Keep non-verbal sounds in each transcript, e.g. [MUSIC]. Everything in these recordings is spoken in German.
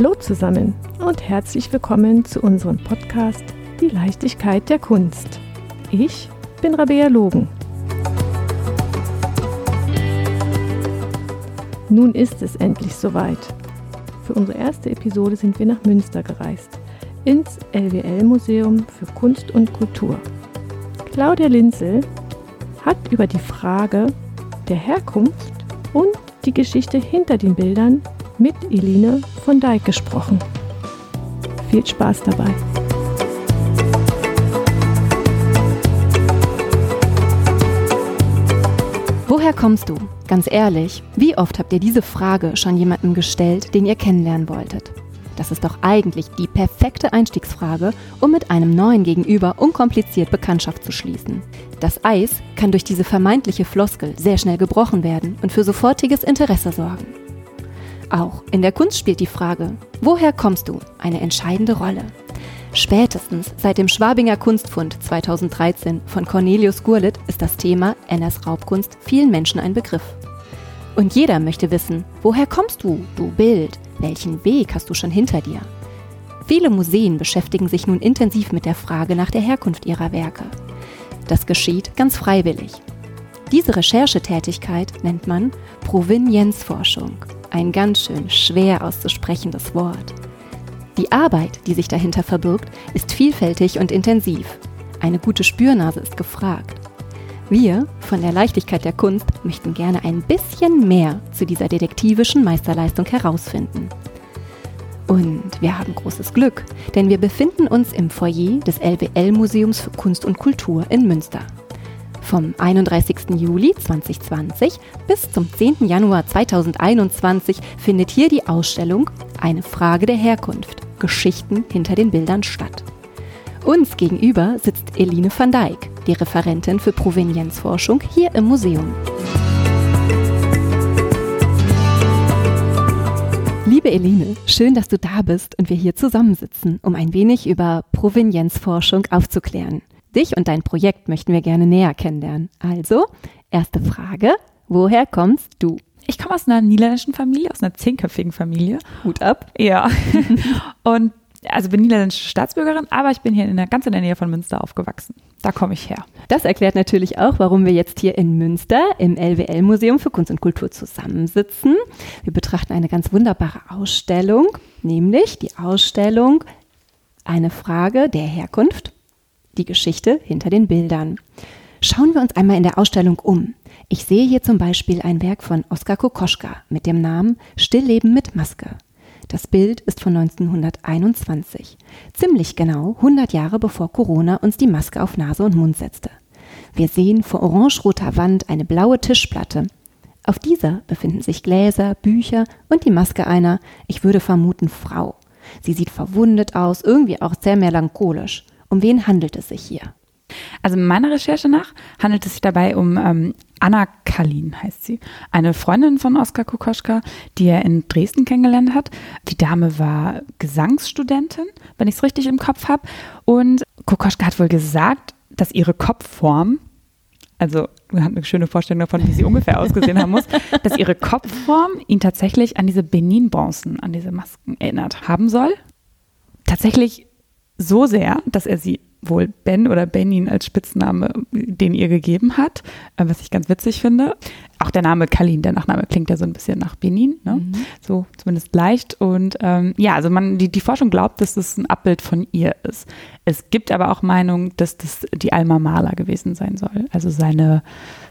Hallo zusammen und herzlich willkommen zu unserem Podcast Die Leichtigkeit der Kunst. Ich bin Rabea Logen. Nun ist es endlich soweit. Für unsere erste Episode sind wir nach Münster gereist, ins LWL-Museum für Kunst und Kultur. Claudia Linzel hat über die Frage der Herkunft und die Geschichte hinter den Bildern mit Eline von Dijk gesprochen. Viel Spaß dabei. Woher kommst du? Ganz ehrlich, wie oft habt ihr diese Frage schon jemandem gestellt, den ihr kennenlernen wolltet? Das ist doch eigentlich die perfekte Einstiegsfrage, um mit einem neuen Gegenüber unkompliziert Bekanntschaft zu schließen. Das Eis kann durch diese vermeintliche Floskel sehr schnell gebrochen werden und für sofortiges Interesse sorgen. Auch in der Kunst spielt die Frage, woher kommst du, eine entscheidende Rolle. Spätestens seit dem Schwabinger Kunstfund 2013 von Cornelius Gurlitt ist das Thema NS Raubkunst vielen Menschen ein Begriff. Und jeder möchte wissen, woher kommst du, du Bild? Welchen Weg hast du schon hinter dir? Viele Museen beschäftigen sich nun intensiv mit der Frage nach der Herkunft ihrer Werke. Das geschieht ganz freiwillig. Diese Recherchetätigkeit nennt man Provenienzforschung ein ganz schön schwer auszusprechendes Wort. Die Arbeit, die sich dahinter verbirgt, ist vielfältig und intensiv. Eine gute Spürnase ist gefragt. Wir von der Leichtigkeit der Kunst möchten gerne ein bisschen mehr zu dieser detektivischen Meisterleistung herausfinden. Und wir haben großes Glück, denn wir befinden uns im Foyer des LWL-Museums für Kunst und Kultur in Münster. Vom 31. Juli 2020 bis zum 10. Januar 2021 findet hier die Ausstellung Eine Frage der Herkunft. Geschichten hinter den Bildern statt. Uns gegenüber sitzt Eline van Dijk, die Referentin für Provenienzforschung hier im Museum. Liebe Eline, schön, dass du da bist und wir hier zusammensitzen, um ein wenig über Provenienzforschung aufzuklären. Dich und dein Projekt möchten wir gerne näher kennenlernen. Also, erste Frage, woher kommst du? Ich komme aus einer niederländischen Familie, aus einer zehnköpfigen Familie. Hut ab. Ja. [LAUGHS] und also bin niederländische Staatsbürgerin, aber ich bin hier in der, ganz in der Nähe von Münster aufgewachsen. Da komme ich her. Das erklärt natürlich auch, warum wir jetzt hier in Münster im LWL-Museum für Kunst und Kultur zusammensitzen. Wir betrachten eine ganz wunderbare Ausstellung, nämlich die Ausstellung Eine Frage der Herkunft die Geschichte hinter den Bildern. Schauen wir uns einmal in der Ausstellung um. Ich sehe hier zum Beispiel ein Werk von Oskar Kokoschka mit dem Namen Stillleben mit Maske. Das Bild ist von 1921, ziemlich genau 100 Jahre bevor Corona uns die Maske auf Nase und Mund setzte. Wir sehen vor orangeroter Wand eine blaue Tischplatte. Auf dieser befinden sich Gläser, Bücher und die Maske einer, ich würde vermuten, Frau. Sie sieht verwundet aus, irgendwie auch sehr melancholisch. Um wen handelt es sich hier? Also meiner Recherche nach handelt es sich dabei um ähm, Anna Kalin, heißt sie. Eine Freundin von Oskar Kokoschka, die er in Dresden kennengelernt hat. Die Dame war Gesangsstudentin, wenn ich es richtig im Kopf habe. Und Kokoschka hat wohl gesagt, dass ihre Kopfform, also man hat eine schöne Vorstellung davon, wie sie ungefähr [LAUGHS] ausgesehen haben muss, dass ihre Kopfform ihn tatsächlich an diese Benin-Bronzen, an diese Masken erinnert haben soll. Tatsächlich so sehr, dass er sie wohl Ben oder Benin als Spitzname den ihr gegeben hat, äh, was ich ganz witzig finde. Auch der Name Kalin, der Nachname klingt ja so ein bisschen nach Benin, ne? Mhm. so zumindest leicht. Und ähm, ja, also man, die, die Forschung glaubt, dass das ein Abbild von ihr ist. Es gibt aber auch Meinungen, dass das die Alma Maler gewesen sein soll. Also seine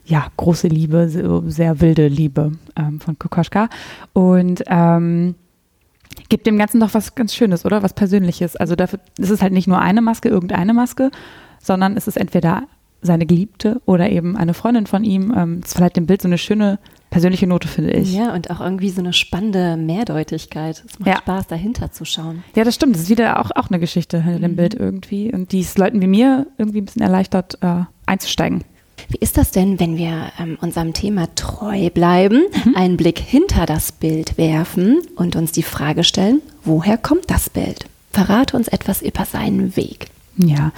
ja, große Liebe, sehr wilde Liebe ähm, von Kokoschka. Und ähm, gibt dem Ganzen doch was ganz Schönes, oder? Was Persönliches. Also dafür, es ist halt nicht nur eine Maske, irgendeine Maske, sondern es ist entweder seine Geliebte oder eben eine Freundin von ihm. Ähm, es verleiht dem Bild so eine schöne persönliche Note, finde ich. Ja, und auch irgendwie so eine spannende Mehrdeutigkeit. Es macht ja. Spaß, dahinter zu schauen. Ja, das stimmt. Das ist wieder auch, auch eine Geschichte hinter dem mhm. Bild irgendwie. Und die es Leuten wie mir irgendwie ein bisschen erleichtert, äh, einzusteigen. Wie ist das denn, wenn wir ähm, unserem Thema treu bleiben, mhm. einen Blick hinter das Bild werfen und uns die Frage stellen, woher kommt das Bild? Verrate uns etwas über seinen Weg. Ja,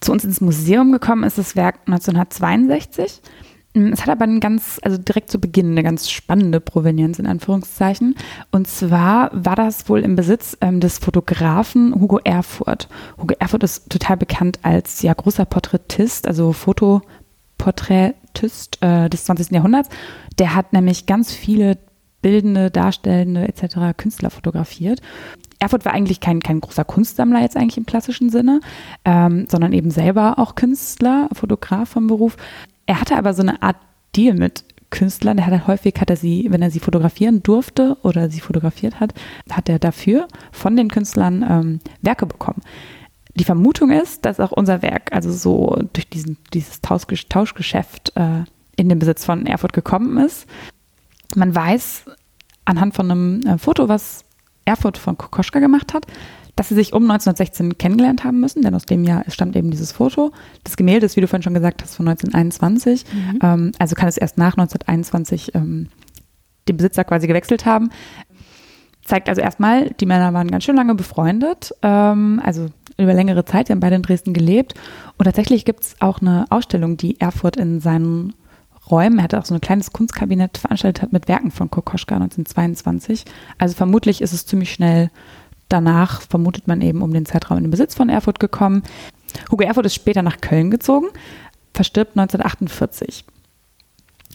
zu uns ins Museum gekommen ist das Werk 1962. Mm, es hat aber ein ganz, also direkt zu Beginn eine ganz spannende Provenienz in Anführungszeichen. Und zwar war das wohl im Besitz ähm, des Fotografen Hugo Erfurt. Hugo Erfurt ist total bekannt als ja großer Porträtist, also Fotoporträtist äh, des 20. Jahrhunderts. Der hat nämlich ganz viele bildende, darstellende etc. Künstler fotografiert. Erfurt war eigentlich kein, kein großer Kunstsammler jetzt eigentlich im klassischen Sinne, ähm, sondern eben selber auch Künstler, Fotograf vom Beruf. Er hatte aber so eine Art Deal mit Künstlern. Der hat halt häufig, hat er sie, wenn er sie fotografieren durfte oder sie fotografiert hat, hat er dafür von den Künstlern ähm, Werke bekommen. Die Vermutung ist, dass auch unser Werk, also so durch diesen, dieses Tauschgeschäft äh, in den Besitz von Erfurt gekommen ist. Man weiß anhand von einem äh, Foto, was Erfurt von Kokoschka gemacht hat, dass sie sich um 1916 kennengelernt haben müssen, denn aus dem Jahr stammt eben dieses Foto. Das Gemälde ist, wie du vorhin schon gesagt hast, von 1921. Mhm. Ähm, also kann es erst nach 1921 ähm, den Besitzer quasi gewechselt haben. Zeigt also erstmal, die Männer waren ganz schön lange befreundet, ähm, also über längere Zeit, die haben beide in Dresden gelebt. Und tatsächlich gibt es auch eine Ausstellung, die Erfurt in seinen Räumen. Er hatte auch so ein kleines Kunstkabinett veranstaltet mit Werken von Kokoschka 1922. Also vermutlich ist es ziemlich schnell danach, vermutet man eben, um den Zeitraum in den Besitz von Erfurt gekommen. Hugo Erfurt ist später nach Köln gezogen, verstirbt 1948.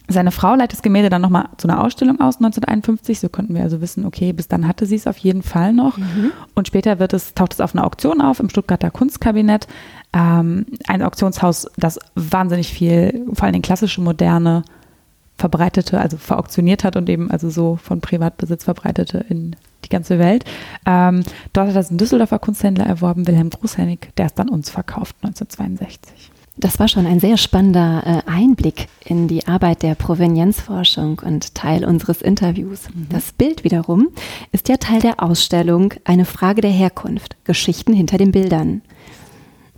Seine Frau leitet das Gemälde dann nochmal zu einer Ausstellung aus, 1951. So konnten wir also wissen, okay, bis dann hatte sie es auf jeden Fall noch. Mhm. Und später wird es, taucht es auf einer Auktion auf im Stuttgarter Kunstkabinett ähm, ein Auktionshaus, das wahnsinnig viel, vor allem klassische Moderne verbreitete, also verauktioniert hat und eben also so von Privatbesitz verbreitete in die ganze Welt. Ähm, dort hat das ein Düsseldorfer Kunsthändler erworben, Wilhelm Großhennig, der es dann uns verkauft 1962. Das war schon ein sehr spannender äh, Einblick in die Arbeit der Provenienzforschung und Teil unseres Interviews. Mhm. Das Bild wiederum ist ja Teil der Ausstellung Eine Frage der Herkunft, Geschichten hinter den Bildern.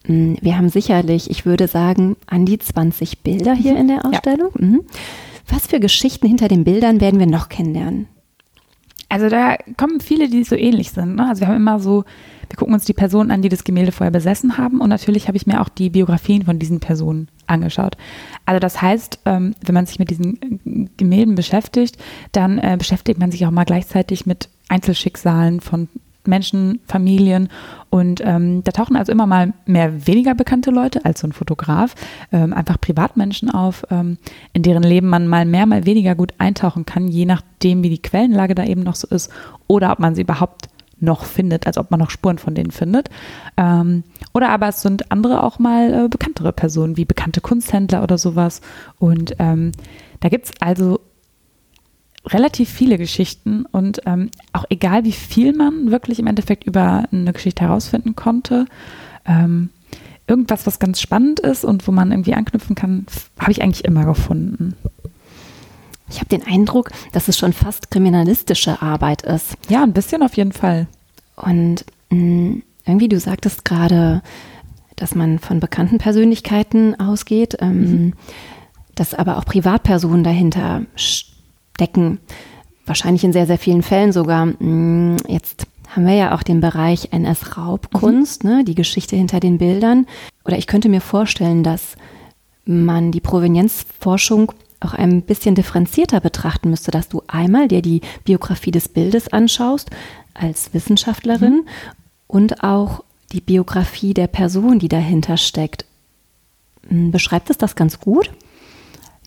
Mm, wir haben sicherlich, ich würde sagen, an die 20 Bilder hier mhm. in der Ausstellung. Ja. Mhm. Was für Geschichten hinter den Bildern werden wir noch kennenlernen? Also da kommen viele, die so ähnlich sind. Ne? Also wir haben immer so, wir gucken uns die Personen an, die das Gemälde vorher besessen haben. Und natürlich habe ich mir auch die Biografien von diesen Personen angeschaut. Also das heißt, ähm, wenn man sich mit diesen Gemälden beschäftigt, dann äh, beschäftigt man sich auch mal gleichzeitig mit Einzelschicksalen von Menschen, Familien und ähm, da tauchen also immer mal mehr weniger bekannte Leute als so ein Fotograf, ähm, einfach Privatmenschen auf, ähm, in deren Leben man mal mehr, mal weniger gut eintauchen kann, je nachdem, wie die Quellenlage da eben noch so ist oder ob man sie überhaupt noch findet, als ob man noch Spuren von denen findet. Ähm, oder aber es sind andere auch mal äh, bekanntere Personen, wie bekannte Kunsthändler oder sowas. Und ähm, da gibt es also relativ viele Geschichten und ähm, auch egal, wie viel man wirklich im Endeffekt über eine Geschichte herausfinden konnte, ähm, irgendwas, was ganz spannend ist und wo man irgendwie anknüpfen kann, habe ich eigentlich immer gefunden. Ich habe den Eindruck, dass es schon fast kriminalistische Arbeit ist. Ja, ein bisschen auf jeden Fall. Und mh, mm, irgendwie, du sagtest gerade, dass man von bekannten Persönlichkeiten ausgeht, ähm, mhm. dass aber auch Privatpersonen dahinter stehen decken. Wahrscheinlich in sehr, sehr vielen Fällen sogar. Mm, jetzt haben wir ja auch den Bereich NS-Raubkunst, mhm. ne, die Geschichte hinter den Bildern. Oder ich könnte mir vorstellen, dass man die Provenienzforschung auch ein bisschen differenzierter betrachten müsste, dass du einmal dir die Biografie des Bildes anschaust als Wissenschaftlerin mhm. und auch die Biografie der Person, die dahinter steckt. Mm, beschreibt es das ganz gut?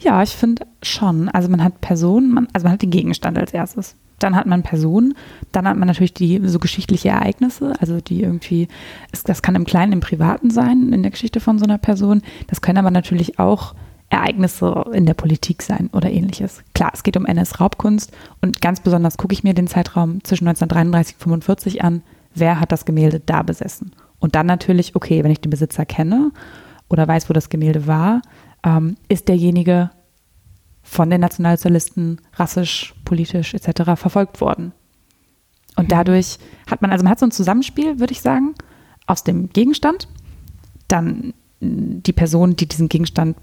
Ja, ich finde schon. Also man hat Personen, man, also man hat den Gegenstand als erstes. Dann hat man Personen, dann hat man natürlich die so geschichtliche Ereignisse, also die irgendwie, das kann im Kleinen, im Privaten sein, in der Geschichte von so einer Person. Das können aber natürlich auch Ereignisse in der Politik sein oder ähnliches. Klar, es geht um NS-Raubkunst und ganz besonders gucke ich mir den Zeitraum zwischen 1933 und 1945 an. Wer hat das Gemälde da besessen? Und dann natürlich, okay, wenn ich den Besitzer kenne oder weiß, wo das Gemälde war, ähm, ist derjenige von den Nationalsozialisten rassisch, politisch etc. verfolgt worden. Und mhm. dadurch hat man, also man hat so ein Zusammenspiel, würde ich sagen, aus dem Gegenstand, dann die Personen, die diesen Gegenstand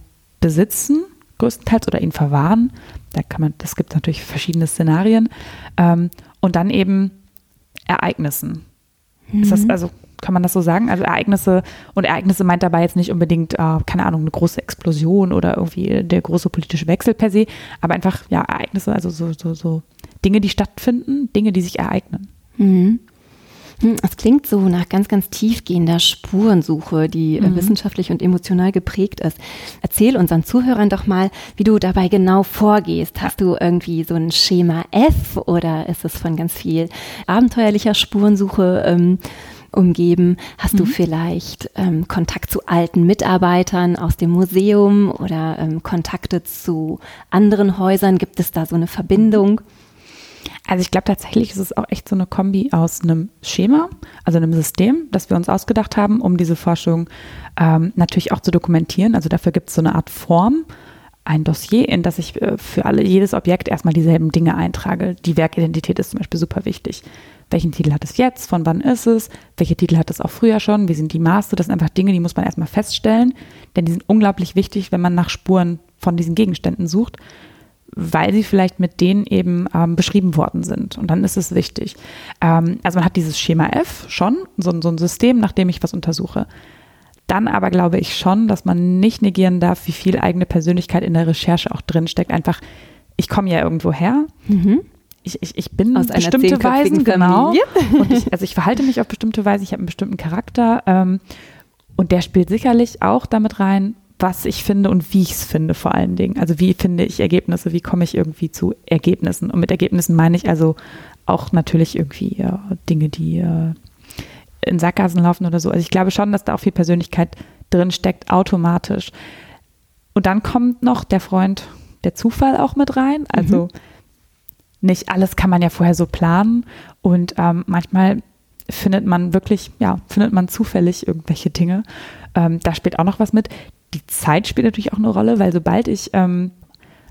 besitzen, größtenteils oder ihn verwahren. Da kann man, das gibt natürlich verschiedene Szenarien. Ähm, und dann eben Ereignissen. Mhm. Ist das, mhm. also Kann man das so sagen? Also Ereignisse und Ereignisse meint dabei jetzt nicht unbedingt, äh, keine Ahnung, eine große Explosion oder irgendwie der große politische Wechsel per se, aber einfach ja Ereignisse, also so, so, so Dinge, die stattfinden, Dinge, die sich ereignen. Mhm. Hm, es klingt so nach ganz, ganz tiefgehender Spurensuche, die äh, mhm. wissenschaftlich und emotional geprägt ist. Erzähl unseren Zuhörern doch mal, wie du dabei genau vorgehst. Hast du irgendwie so ein Schema F oder ist es von ganz viel abenteuerlicher Spurensuche ähm, umgeben? Hast mhm. du vielleicht ähm, Kontakt zu alten Mitarbeitern aus dem Museum oder ähm, Kontakte zu anderen Häusern? Gibt es da so eine Verbindung? Also ich glaube tatsächlich ist es auch echt so eine Kombi aus einem Schema, also einem System, das wir uns ausgedacht haben, um diese Forschung ähm, natürlich auch zu dokumentieren. Also dafür gibt es so eine Art Form, ein Dossier, in das ich äh, für alle jedes Objekt erstmal dieselben Dinge eintrage. Die Werkidentität ist zum Beispiel super wichtig. Welchen Titel hat es jetzt? Von wann ist es? Welche Titel hat es auch früher schon? Wie sind die Maße? Das sind einfach Dinge, die muss man erstmal feststellen, denn die sind unglaublich wichtig, wenn man nach Spuren von diesen Gegenständen sucht weil sie vielleicht mit denen eben ähm, beschrieben worden sind. Und dann ist es wichtig. Ähm, also man hat dieses Schema F schon, so, so ein System, nach dem ich was untersuche. Dann aber glaube ich schon, dass man nicht negieren darf, wie viel eigene Persönlichkeit in der Recherche auch drinsteckt. Einfach, ich komme ja irgendwo her. Mhm. Ich, ich, ich bin Aus bestimmte Weisen, genau. [LAUGHS] Ich, also ich verhalte mich auf bestimmte Weise, ich habe einen bestimmten Charakter. Ähm, und der spielt sicherlich auch damit rein, was ich finde und wie ich es finde vor allen Dingen. Also wie finde ich Ergebnisse, wie komme ich irgendwie zu Ergebnissen. Und mit Ergebnissen meine ich also auch natürlich irgendwie ja, Dinge, die äh, in Sackgassen laufen oder so. Also ich glaube schon, dass da auch viel Persönlichkeit drin steckt, automatisch. Und dann kommt noch der Freund, der Zufall auch mit rein. Also mhm. nicht alles kann man ja vorher so planen. Und ähm, manchmal findet man wirklich, ja, findet man zufällig irgendwelche Dinge. Ähm, da spielt auch noch was mit die Zeit spielt natürlich auch eine Rolle, weil sobald ich, ähm,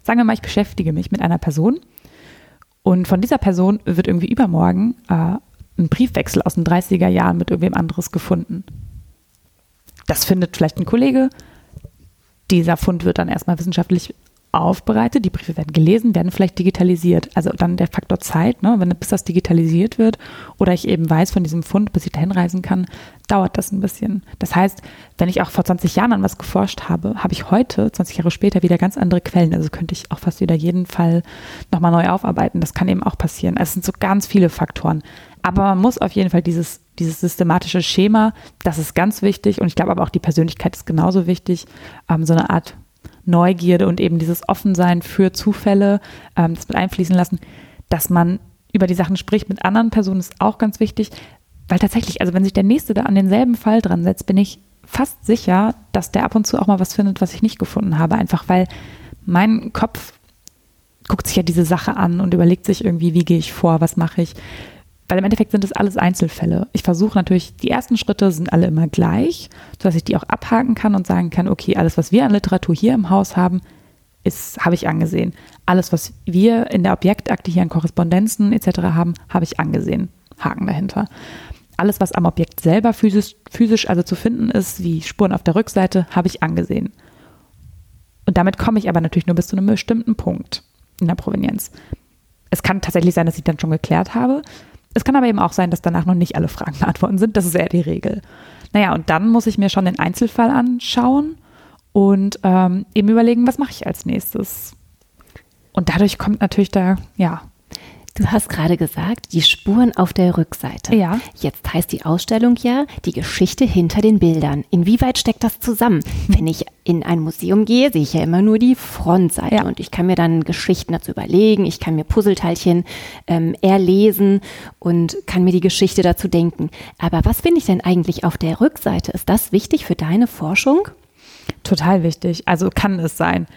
sagen wir mal, ich beschäftige mich mit einer Person und von dieser Person wird irgendwie übermorgen äh, ein Briefwechsel aus den 30er Jahren mit irgendwem anderes gefunden. Das findet vielleicht ein Kollege. Dieser Fund wird dann erstmal wissenschaftlich aufbereitet, die Briefe werden gelesen, werden vielleicht digitalisiert. Also dann der Faktor Zeit, ne? Wenn, bis das digitalisiert wird oder ich eben weiß von diesem Fund, bis ich dahin reisen kann, dauert das ein bisschen. Das heißt, wenn ich auch vor 20 Jahren an was geforscht habe, habe ich heute, 20 Jahre später, wieder ganz andere Quellen. Also könnte ich auch fast wieder jeden Fall nochmal neu aufarbeiten. Das kann eben auch passieren. Es sind so ganz viele Faktoren. Aber man muss auf jeden Fall dieses, dieses systematische Schema, das ist ganz wichtig. Und ich glaube aber auch die Persönlichkeit ist genauso wichtig. Ähm, so eine Art Neugierde und eben dieses Offensein für Zufälle, ähm, das mit einfließen lassen, dass man über die Sachen spricht mit anderen Personen, ist auch ganz wichtig, weil tatsächlich, also wenn sich der Nächste da an denselben Fall dran setzt, bin ich fast sicher, dass der ab und zu auch mal was findet, was ich nicht gefunden habe, einfach weil mein Kopf guckt sich ja diese Sache an und überlegt sich irgendwie, wie gehe ich vor, was mache ich weil im Endeffekt sind das alles Einzelfälle. Ich versuche natürlich, die ersten Schritte sind alle immer gleich, sodass ich die auch abhaken kann und sagen kann, okay, alles, was wir an Literatur hier im Haus haben, habe ich angesehen. Alles, was wir in der Objektakte hier an Korrespondenzen etc. haben, habe ich angesehen. Haken dahinter. Alles, was am Objekt selber physisch, physisch also zu finden ist, wie Spuren auf der Rückseite, habe ich angesehen. Und damit komme ich aber natürlich nur bis zu einem bestimmten Punkt in der Provenienz. Es kann tatsächlich sein, dass ich dann schon geklärt habe, es kann aber eben auch sein, dass danach noch nicht alle Fragen beantwortet sind. Das ist eher die Regel. Naja, und dann muss ich mir schon den Einzelfall anschauen und ähm, eben überlegen, was mache ich als nächstes. Und dadurch kommt natürlich da, ja, Du hast gerade gesagt, die Spuren auf der Rückseite. Ja. Jetzt heißt die Ausstellung ja die Geschichte hinter den Bildern. Inwieweit steckt das zusammen? Wenn ich in ein Museum gehe, sehe ich ja immer nur die Frontseite ja. und ich kann mir dann Geschichten dazu überlegen, ich kann mir Puzzleteilchen ähm, erlesen und kann mir die Geschichte dazu denken. Aber was finde ich denn eigentlich auf der Rückseite? Ist das wichtig für deine Forschung? Total wichtig. Also kann es sein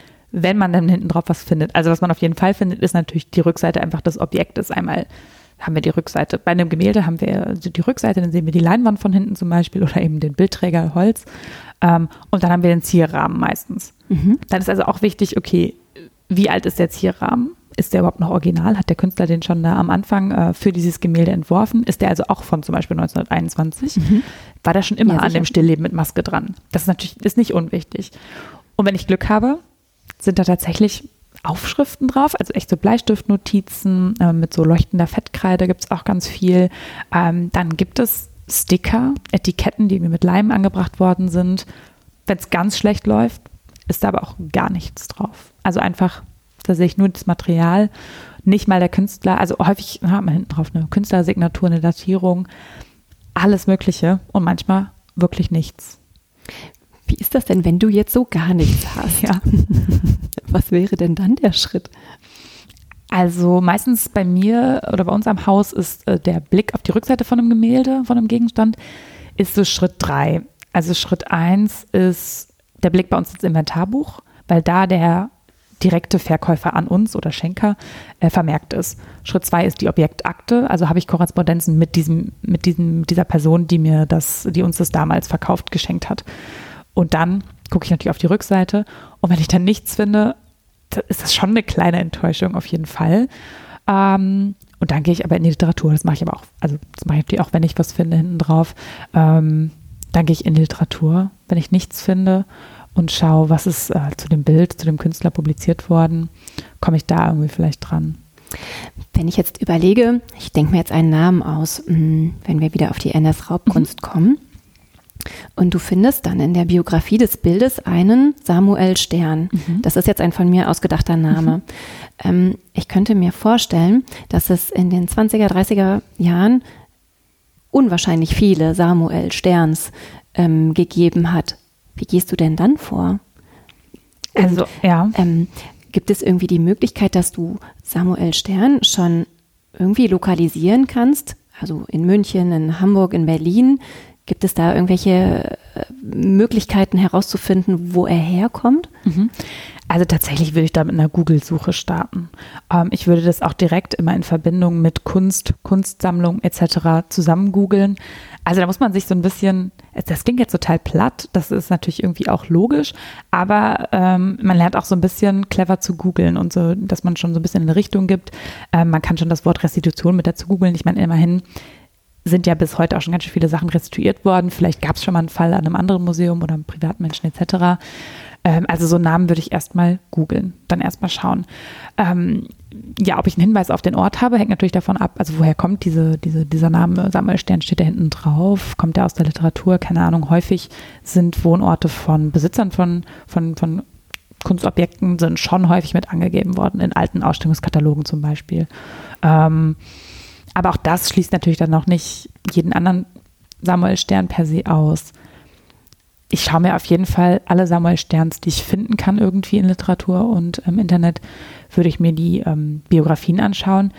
wenn man dann hinten drauf was findet. Also was man auf jeden Fall findet, ist natürlich die Rückseite einfach des Objektes. Einmal haben wir die Rückseite. Bei einem Gemälde haben wir die Rückseite, dann sehen wir die Leinwand von hinten zum Beispiel oder eben den Bildträger Holz. Ähm, und dann haben wir den Zierrahmen meistens. Mhm. Dann ist also auch wichtig, okay, wie alt ist der Zierrahmen? Ist der überhaupt noch original? Hat der Künstler den schon da am Anfang äh, für dieses Gemälde entworfen? Ist der also auch von zum Beispiel 1921? Mhm. War da schon immer ja, an dem Stillleben mit Maske dran? Das ist natürlich ist nicht unwichtig. Und wenn ich Glück habe, sind da tatsächlich Aufschriften drauf, also echt so Bleistiftnotizen äh, mit so leuchtender Fettkreide gibt es auch ganz viel. Ähm, dann gibt es Sticker, Etiketten, die irgendwie mit Leim angebracht worden sind. Wenn es ganz schlecht läuft, ist da aber auch gar nichts drauf. Also einfach, da sehe ich nur das Material, nicht mal der Künstler, also häufig hat man hinten drauf eine Künstlersignatur, eine Datierung, alles Mögliche und manchmal wirklich nichts. Wie ist das denn, wenn du jetzt so gar nichts hast? Ja. [LAUGHS] Was wäre denn dann der Schritt? Also meistens bei mir oder bei uns am Haus ist äh, der Blick auf die Rückseite von einem Gemälde, von einem Gegenstand, ist so Schritt drei. Also Schritt eins ist der Blick bei uns ins Inventarbuch, weil da der direkte Verkäufer an uns oder Schenker äh, vermerkt ist. Schritt zwei ist die Objektakte, also habe ich Korrespondenzen mit diesem, mit diesem, dieser Person, die mir das, die uns das damals verkauft, geschenkt hat. Und dann gucke ich natürlich auf die Rückseite und wenn ich dann nichts finde, ist das schon eine kleine Enttäuschung auf jeden Fall. Ähm, und dann gehe ich aber in die Literatur. Das mache ich aber auch, also das mache ich auch, wenn ich was finde hinten drauf. Ähm, dann gehe ich in die Literatur, wenn ich nichts finde und schaue, was ist äh, zu dem Bild, zu dem Künstler publiziert worden. Komme ich da irgendwie vielleicht dran? Wenn ich jetzt überlege, ich denke mir jetzt einen Namen aus, hm, wenn wir wieder auf die NS Raubkunst mhm. kommen. Und du findest dann in der Biografie des Bildes einen Samuel Stern. Mhm. Das ist jetzt ein von mir ausgedachter Name. Mhm. Ähm, ich könnte mir vorstellen, dass es in den 20er, 30er Jahren unwahrscheinlich viele Samuel Sterns ähm, gegeben hat. Wie gehst du denn dann vor? Also, Und, ja. Ähm, gibt es irgendwie die Möglichkeit, dass du Samuel Stern schon irgendwie lokalisieren kannst? Also in München, in Hamburg, in Berlin, Gibt es da irgendwelche äh, Möglichkeiten herauszufinden, wo er herkommt? Mhm. Also tatsächlich würde ich da mit einer Google-Suche starten. Ähm, ich würde das auch direkt immer in Verbindung mit Kunst, Kunstsammlung etc. zusammen googeln. Also da muss man sich so ein bisschen, das klingt jetzt total platt, das ist natürlich irgendwie auch logisch, aber ähm, man lernt auch so ein bisschen clever zu googeln und so, dass man schon so ein bisschen in eine Richtung gibt. Ähm, man kann schon das Wort Restitution mit dazu googeln. Ich meine, immerhin sind ja bis heute auch schon ganz schön viele Sachen restituiert worden. Vielleicht gab es schon mal einen Fall an einem anderen Museum oder einem Privatmenschen etc. Ähm, also so Namen würde ich erstmal googeln, dann erstmal schauen. Ähm, ja, ob ich einen Hinweis auf den Ort habe, hängt natürlich davon ab, also woher kommt diese, diese, dieser Name, Sammelstern steht da hinten drauf, kommt der aus der Literatur, keine Ahnung. Häufig sind Wohnorte von Besitzern von, von, von Kunstobjekten sind schon häufig mit angegeben worden, in alten Ausstellungskatalogen zum Beispiel. Ähm, aber auch das schließt natürlich dann noch nicht jeden anderen Samuel Stern per se aus. Ich schaue mir auf jeden Fall alle Samuel Sterns, die ich finden kann, irgendwie in Literatur und im Internet, würde ich mir die ähm, Biografien anschauen.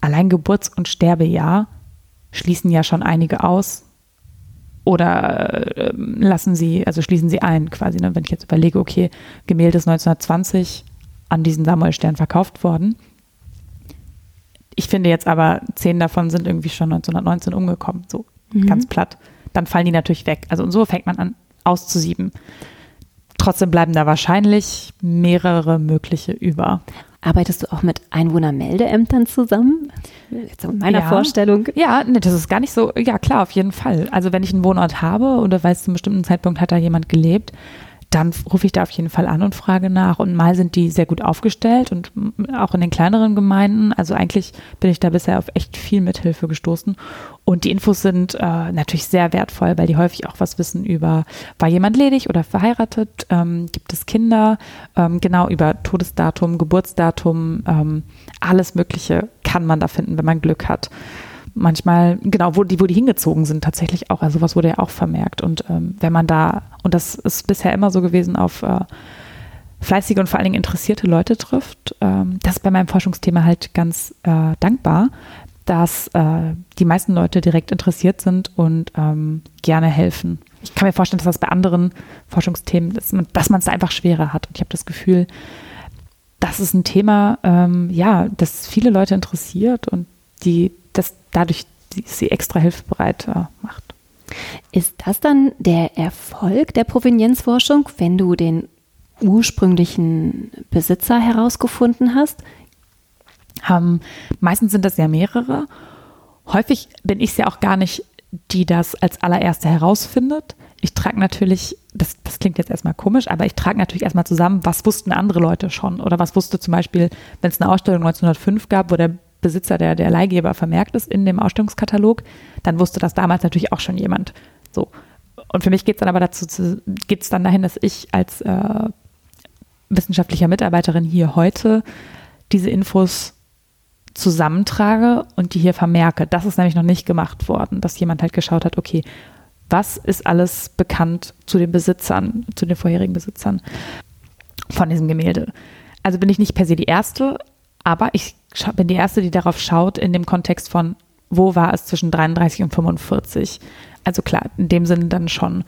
Allein Geburts- und Sterbejahr schließen ja schon einige aus oder äh, lassen sie, also schließen sie ein quasi. Ne? Wenn ich jetzt überlege, okay, Gemälde ist 1920 an diesen Samuel Stern verkauft worden ich finde jetzt aber, zehn davon sind irgendwie schon 1919 umgekommen, so mhm. ganz platt. Dann fallen die natürlich weg. Also und so fängt man an auszusieben. Trotzdem bleiben da wahrscheinlich mehrere mögliche über. Arbeitest du auch mit Einwohnermeldeämtern zusammen? Jetzt in meiner ja. Vorstellung. Ja, nee, das ist gar nicht so. Ja, klar, auf jeden Fall. Also wenn ich einen Wohnort habe oder weiß, zu einem bestimmten Zeitpunkt hat da jemand gelebt, dann rufe ich da auf jeden Fall an und frage nach. Und mal sind die sehr gut aufgestellt und auch in den kleineren Gemeinden. Also eigentlich bin ich da bisher auf echt viel Mithilfe gestoßen. Und die Infos sind äh, natürlich sehr wertvoll, weil die häufig auch was wissen über, war jemand ledig oder verheiratet, ähm, gibt es Kinder, ähm, genau über Todesdatum, Geburtsdatum, ähm, alles Mögliche kann man da finden, wenn man Glück hat manchmal, genau, wo die, wo die hingezogen sind tatsächlich auch. Also was wurde ja auch vermerkt. Und ähm, wenn man da, und das ist bisher immer so gewesen, auf äh, fleißige und vor allen Dingen interessierte Leute trifft, ähm, das ist bei meinem Forschungsthema halt ganz äh, dankbar, dass äh, die meisten Leute direkt interessiert sind und ähm, gerne helfen. Ich kann mir vorstellen, dass das bei anderen Forschungsthemen, dass man es da einfach schwerer hat. Und ich habe das Gefühl, das ist ein Thema, ähm, ja, das viele Leute interessiert und die das dadurch sie extra hilfsbereit äh, macht. Ist das dann der Erfolg der Provenienzforschung, wenn du den ursprünglichen Besitzer herausgefunden hast? Ähm, meistens sind das ja mehrere. Häufig bin ich es ja auch gar nicht, die das als allererste herausfindet. Ich trage natürlich, das, das klingt jetzt erstmal komisch, aber ich trage natürlich erstmal zusammen, was wussten andere Leute schon oder was wusste zum Beispiel, wenn es eine Ausstellung 1905 gab, wo der Besitzer, der, der Leihgeber vermerkt ist in dem Ausstellungskatalog, dann wusste das damals natürlich auch schon jemand. So. Und für mich geht es dann aber dazu, geht es dann dahin, dass ich als äh, wissenschaftlicher Mitarbeiterin hier heute diese Infos zusammentrage und die hier vermerke. Das ist nämlich noch nicht gemacht worden, dass jemand halt geschaut hat, okay, was ist alles bekannt zu den Besitzern, zu den vorherigen Besitzern von diesem Gemälde. Also bin ich nicht per se die Erste, aber ich bin die Erste, die darauf schaut in dem Kontext von, wo war es zwischen 33 und 45. Also klar, in dem Sinne dann schon.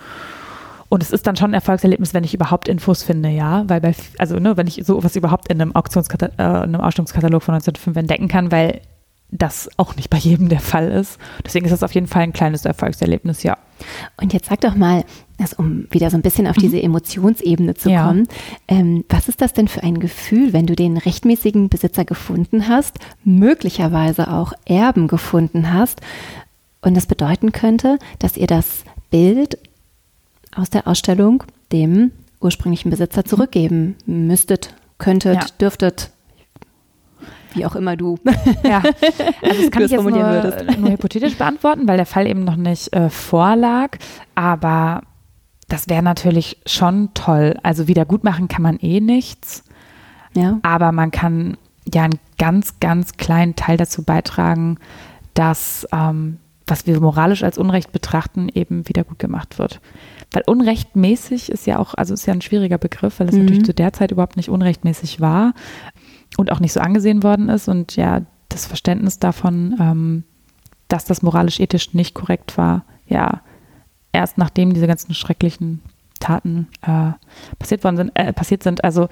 Und es ist dann schon ein Erfolgserlebnis, wenn ich überhaupt Infos finde, ja, weil bei, also ne, wenn ich sowas überhaupt in einem Auktionskatalog, äh, in einem Ausstellungskatalog von 1905 entdecken kann, weil das auch nicht bei jedem der Fall ist. Deswegen ist das auf jeden Fall ein kleines Erfolgserlebnis, ja. Und jetzt sag doch mal, also um wieder so ein bisschen auf mhm. diese Emotionsebene zu ja. kommen, ähm, was ist das denn für ein Gefühl, wenn du den rechtmäßigen Besitzer gefunden hast, möglicherweise auch Erben gefunden hast und das bedeuten könnte, dass ihr das Bild aus der Ausstellung dem ursprünglichen Besitzer zurückgeben müsstet, könntet, ja. dürftet, wie auch immer du ja. Also [LAUGHS] das kann ich jetzt nur, nur, hypothetisch beantworten, weil der Fall eben noch nicht äh, vorlag. Aber das wäre natürlich schon toll. Also wiedergutmachen kann man eh nichts. Ja. Aber man kann ja einen ganz, ganz kleinen Teil dazu beitragen, dass ähm, was wir moralisch als Unrecht betrachten, eben wieder gut gemacht wird. Weil unrechtmäßig ist ja auch, also ist ja ein schwieriger Begriff, weil es mhm. natürlich zu der Zeit überhaupt nicht unrechtmäßig war und auch nicht so angesehen worden ist. Und ja, das Verständnis davon, ähm, dass das moralisch-ethisch nicht korrekt war, ja, erst nachdem diese ganzen schrecklichen Taten äh, passiert worden sind, äh, passiert sind. Also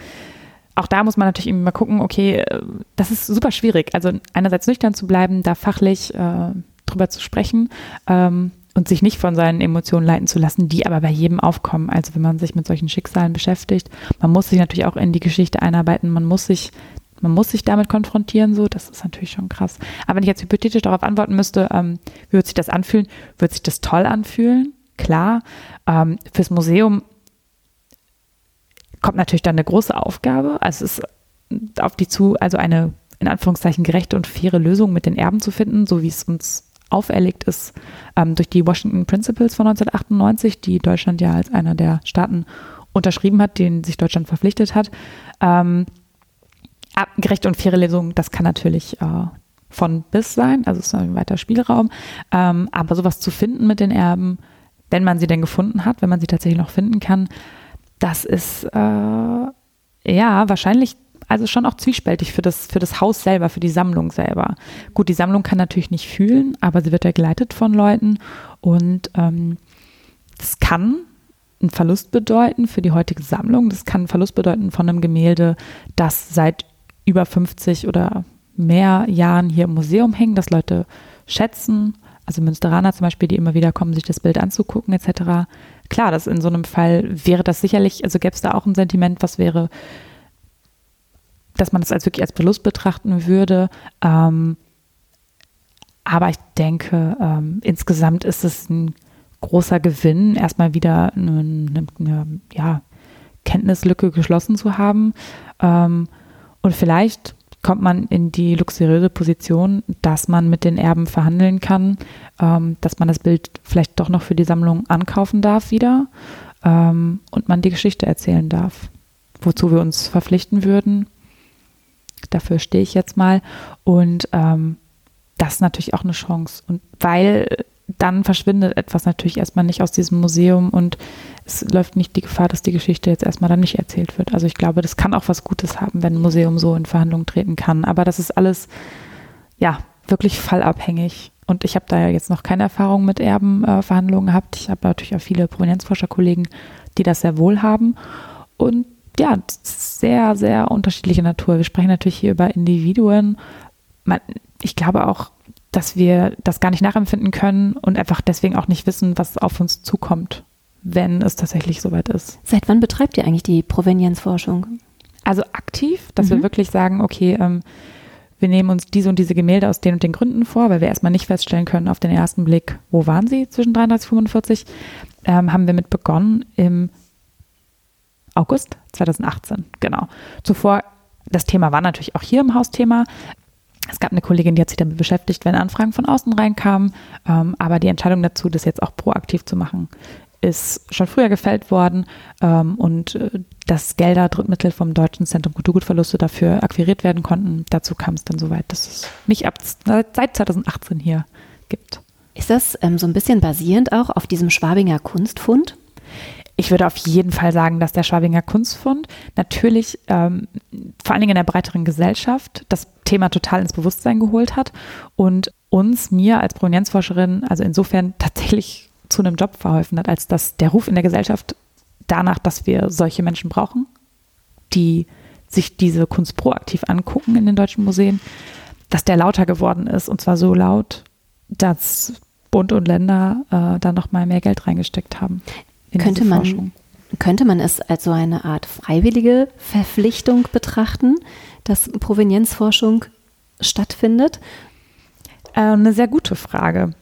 auch da muss man natürlich irgendwie mal gucken, okay, äh, das ist super schwierig. Also einerseits nüchtern zu bleiben, da fachlich äh, drüber zu sprechen ähm, und sich nicht von seinen Emotionen leiten zu lassen, die aber bei jedem aufkommen. Also wenn man sich mit solchen Schicksalen beschäftigt, man muss sich natürlich auch in die Geschichte einarbeiten, man muss sich man muss sich damit konfrontieren, so, das ist natürlich schon krass. Aber wenn ich jetzt hypothetisch darauf antworten müsste, ähm, wie würde sich das anfühlen? Würde sich das toll anfühlen? Klar. Ähm, fürs Museum kommt natürlich dann eine große Aufgabe. Also es ist auf die zu, also eine in Anführungszeichen gerechte und faire Lösung mit den Erben zu finden, so wie es uns auferlegt ist ähm, durch die Washington Principles von 1998, die Deutschland ja als einer der Staaten unterschrieben hat, denen sich Deutschland verpflichtet hat. Ähm, gerechte und faire Lesung, das kann natürlich äh, von bis sein, also es ist ein weiter Spielraum. Ähm, aber sowas zu finden mit den Erben, wenn man sie denn gefunden hat, wenn man sie tatsächlich noch finden kann, das ist äh, ja wahrscheinlich also schon auch zwiespältig für das, für das Haus selber, für die Sammlung selber. Gut, die Sammlung kann natürlich nicht fühlen, aber sie wird ja geleitet von Leuten und ähm, das kann einen Verlust bedeuten für die heutige Sammlung. Das kann einen Verlust bedeuten von einem Gemälde, das seit über 50 oder mehr Jahren hier im Museum hängt, das Leute schätzen. Also Münsteraner zum Beispiel, die immer wieder kommen, sich das Bild anzugucken etc. Klar, das in so einem Fall wäre das sicherlich, also gäbe es da auch ein Sentiment, was wäre, dass man das als wirklich als Verlust betrachten würde. Ähm, aber ich denke, ähm, insgesamt ist es ein großer Gewinn, erstmal wieder eine, eine, eine ja, Kenntnislücke geschlossen zu haben. Ähm, und vielleicht kommt man in die luxuriöse Position, dass man mit den Erben verhandeln kann, ähm, dass man das Bild vielleicht doch noch für die Sammlung ankaufen darf wieder ähm, und man die Geschichte erzählen darf, wozu wir uns verpflichten würden. Dafür stehe ich jetzt mal. Und ähm, das ist natürlich auch eine Chance. Und weil dann verschwindet etwas natürlich erstmal nicht aus diesem Museum und es läuft nicht die Gefahr, dass die Geschichte jetzt erstmal dann nicht erzählt wird. Also ich glaube, das kann auch was Gutes haben, wenn ein Museum so in Verhandlungen treten kann. Aber das ist alles, ja, wirklich fallabhängig. Und ich habe da ja jetzt noch keine Erfahrung mit Erbenverhandlungen äh, gehabt. Ich habe natürlich auch viele Provenienzforscherkollegen, die das sehr wohl haben. Und ja, sehr, sehr unterschiedliche Natur. Wir sprechen natürlich hier über Individuen. Man, ich glaube auch, dass wir das gar nicht nachempfinden können und einfach deswegen auch nicht wissen, was auf uns zukommt, wenn es tatsächlich soweit ist. Seit wann betreibt ihr eigentlich die Provenienzforschung? Also aktiv, dass mhm. wir wirklich sagen, okay, ähm, wir nehmen uns diese und diese Gemälde aus den und den Gründen vor, weil wir erstmal nicht feststellen können auf den ersten Blick, wo waren sie zwischen 33 und 45, ähm, haben wir mit begonnen im August 2018, genau. Zuvor, das Thema war natürlich auch hier im Haus Thema, Es gab eine Kollegin, die hat sich damit beschäftigt, wenn Anfragen von außen reinkamen. Ähm, aber die Entscheidung dazu, das jetzt auch proaktiv zu machen, ist schon früher gefällt worden. Ähm, und äh, dass Gelder, Drittmittel vom Deutschen Zentrum Kulturgutverluste dafür akquiriert werden konnten, dazu kam es dann soweit, dass es mich ab, seit 2018 hier gibt. Ist das ähm, so ein bisschen basierend auch auf diesem Schwabinger Kunstfund? Ich würde auf jeden Fall sagen, dass der Schwabinger Kunstfund natürlich ähm, vor allen Dingen in der breiteren Gesellschaft das Thema total ins Bewusstsein geholt hat und uns, mir als Provenienzforscherin, also insofern tatsächlich zu einem Job verholfen hat, als dass der Ruf in der Gesellschaft danach, dass wir solche Menschen brauchen, die sich diese Kunst proaktiv angucken in den deutschen Museen, dass der lauter geworden ist und zwar so laut, dass Bund und Länder äh, da noch mal mehr Geld reingesteckt haben. könnte man könnte man es als so eine Art freiwillige Verpflichtung betrachten, dass Provenienzforschung stattfindet? Äh, eine sehr gute Frage.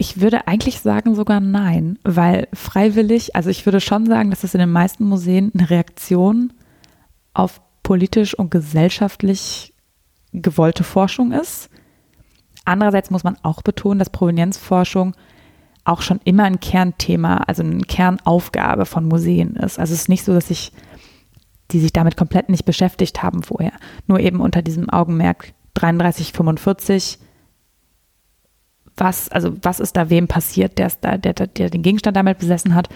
Ich würde eigentlich sagen sogar nein, weil freiwillig, also ich würde schon sagen, dass es in den meisten Museen eine Reaktion auf politisch und gesellschaftlich gewollte Forschung ist. Andererseits muss man auch betonen, dass Provenienzforschung auch schon immer ein Kernthema, also eine Kernaufgabe von Museen ist. Also es ist nicht so, dass ich, die sich damit komplett nicht beschäftigt haben vorher, nur eben unter diesem Augenmerk 33, 45, was, also was ist da wem passiert, der, da, der, der den Gegenstand damit besessen hat.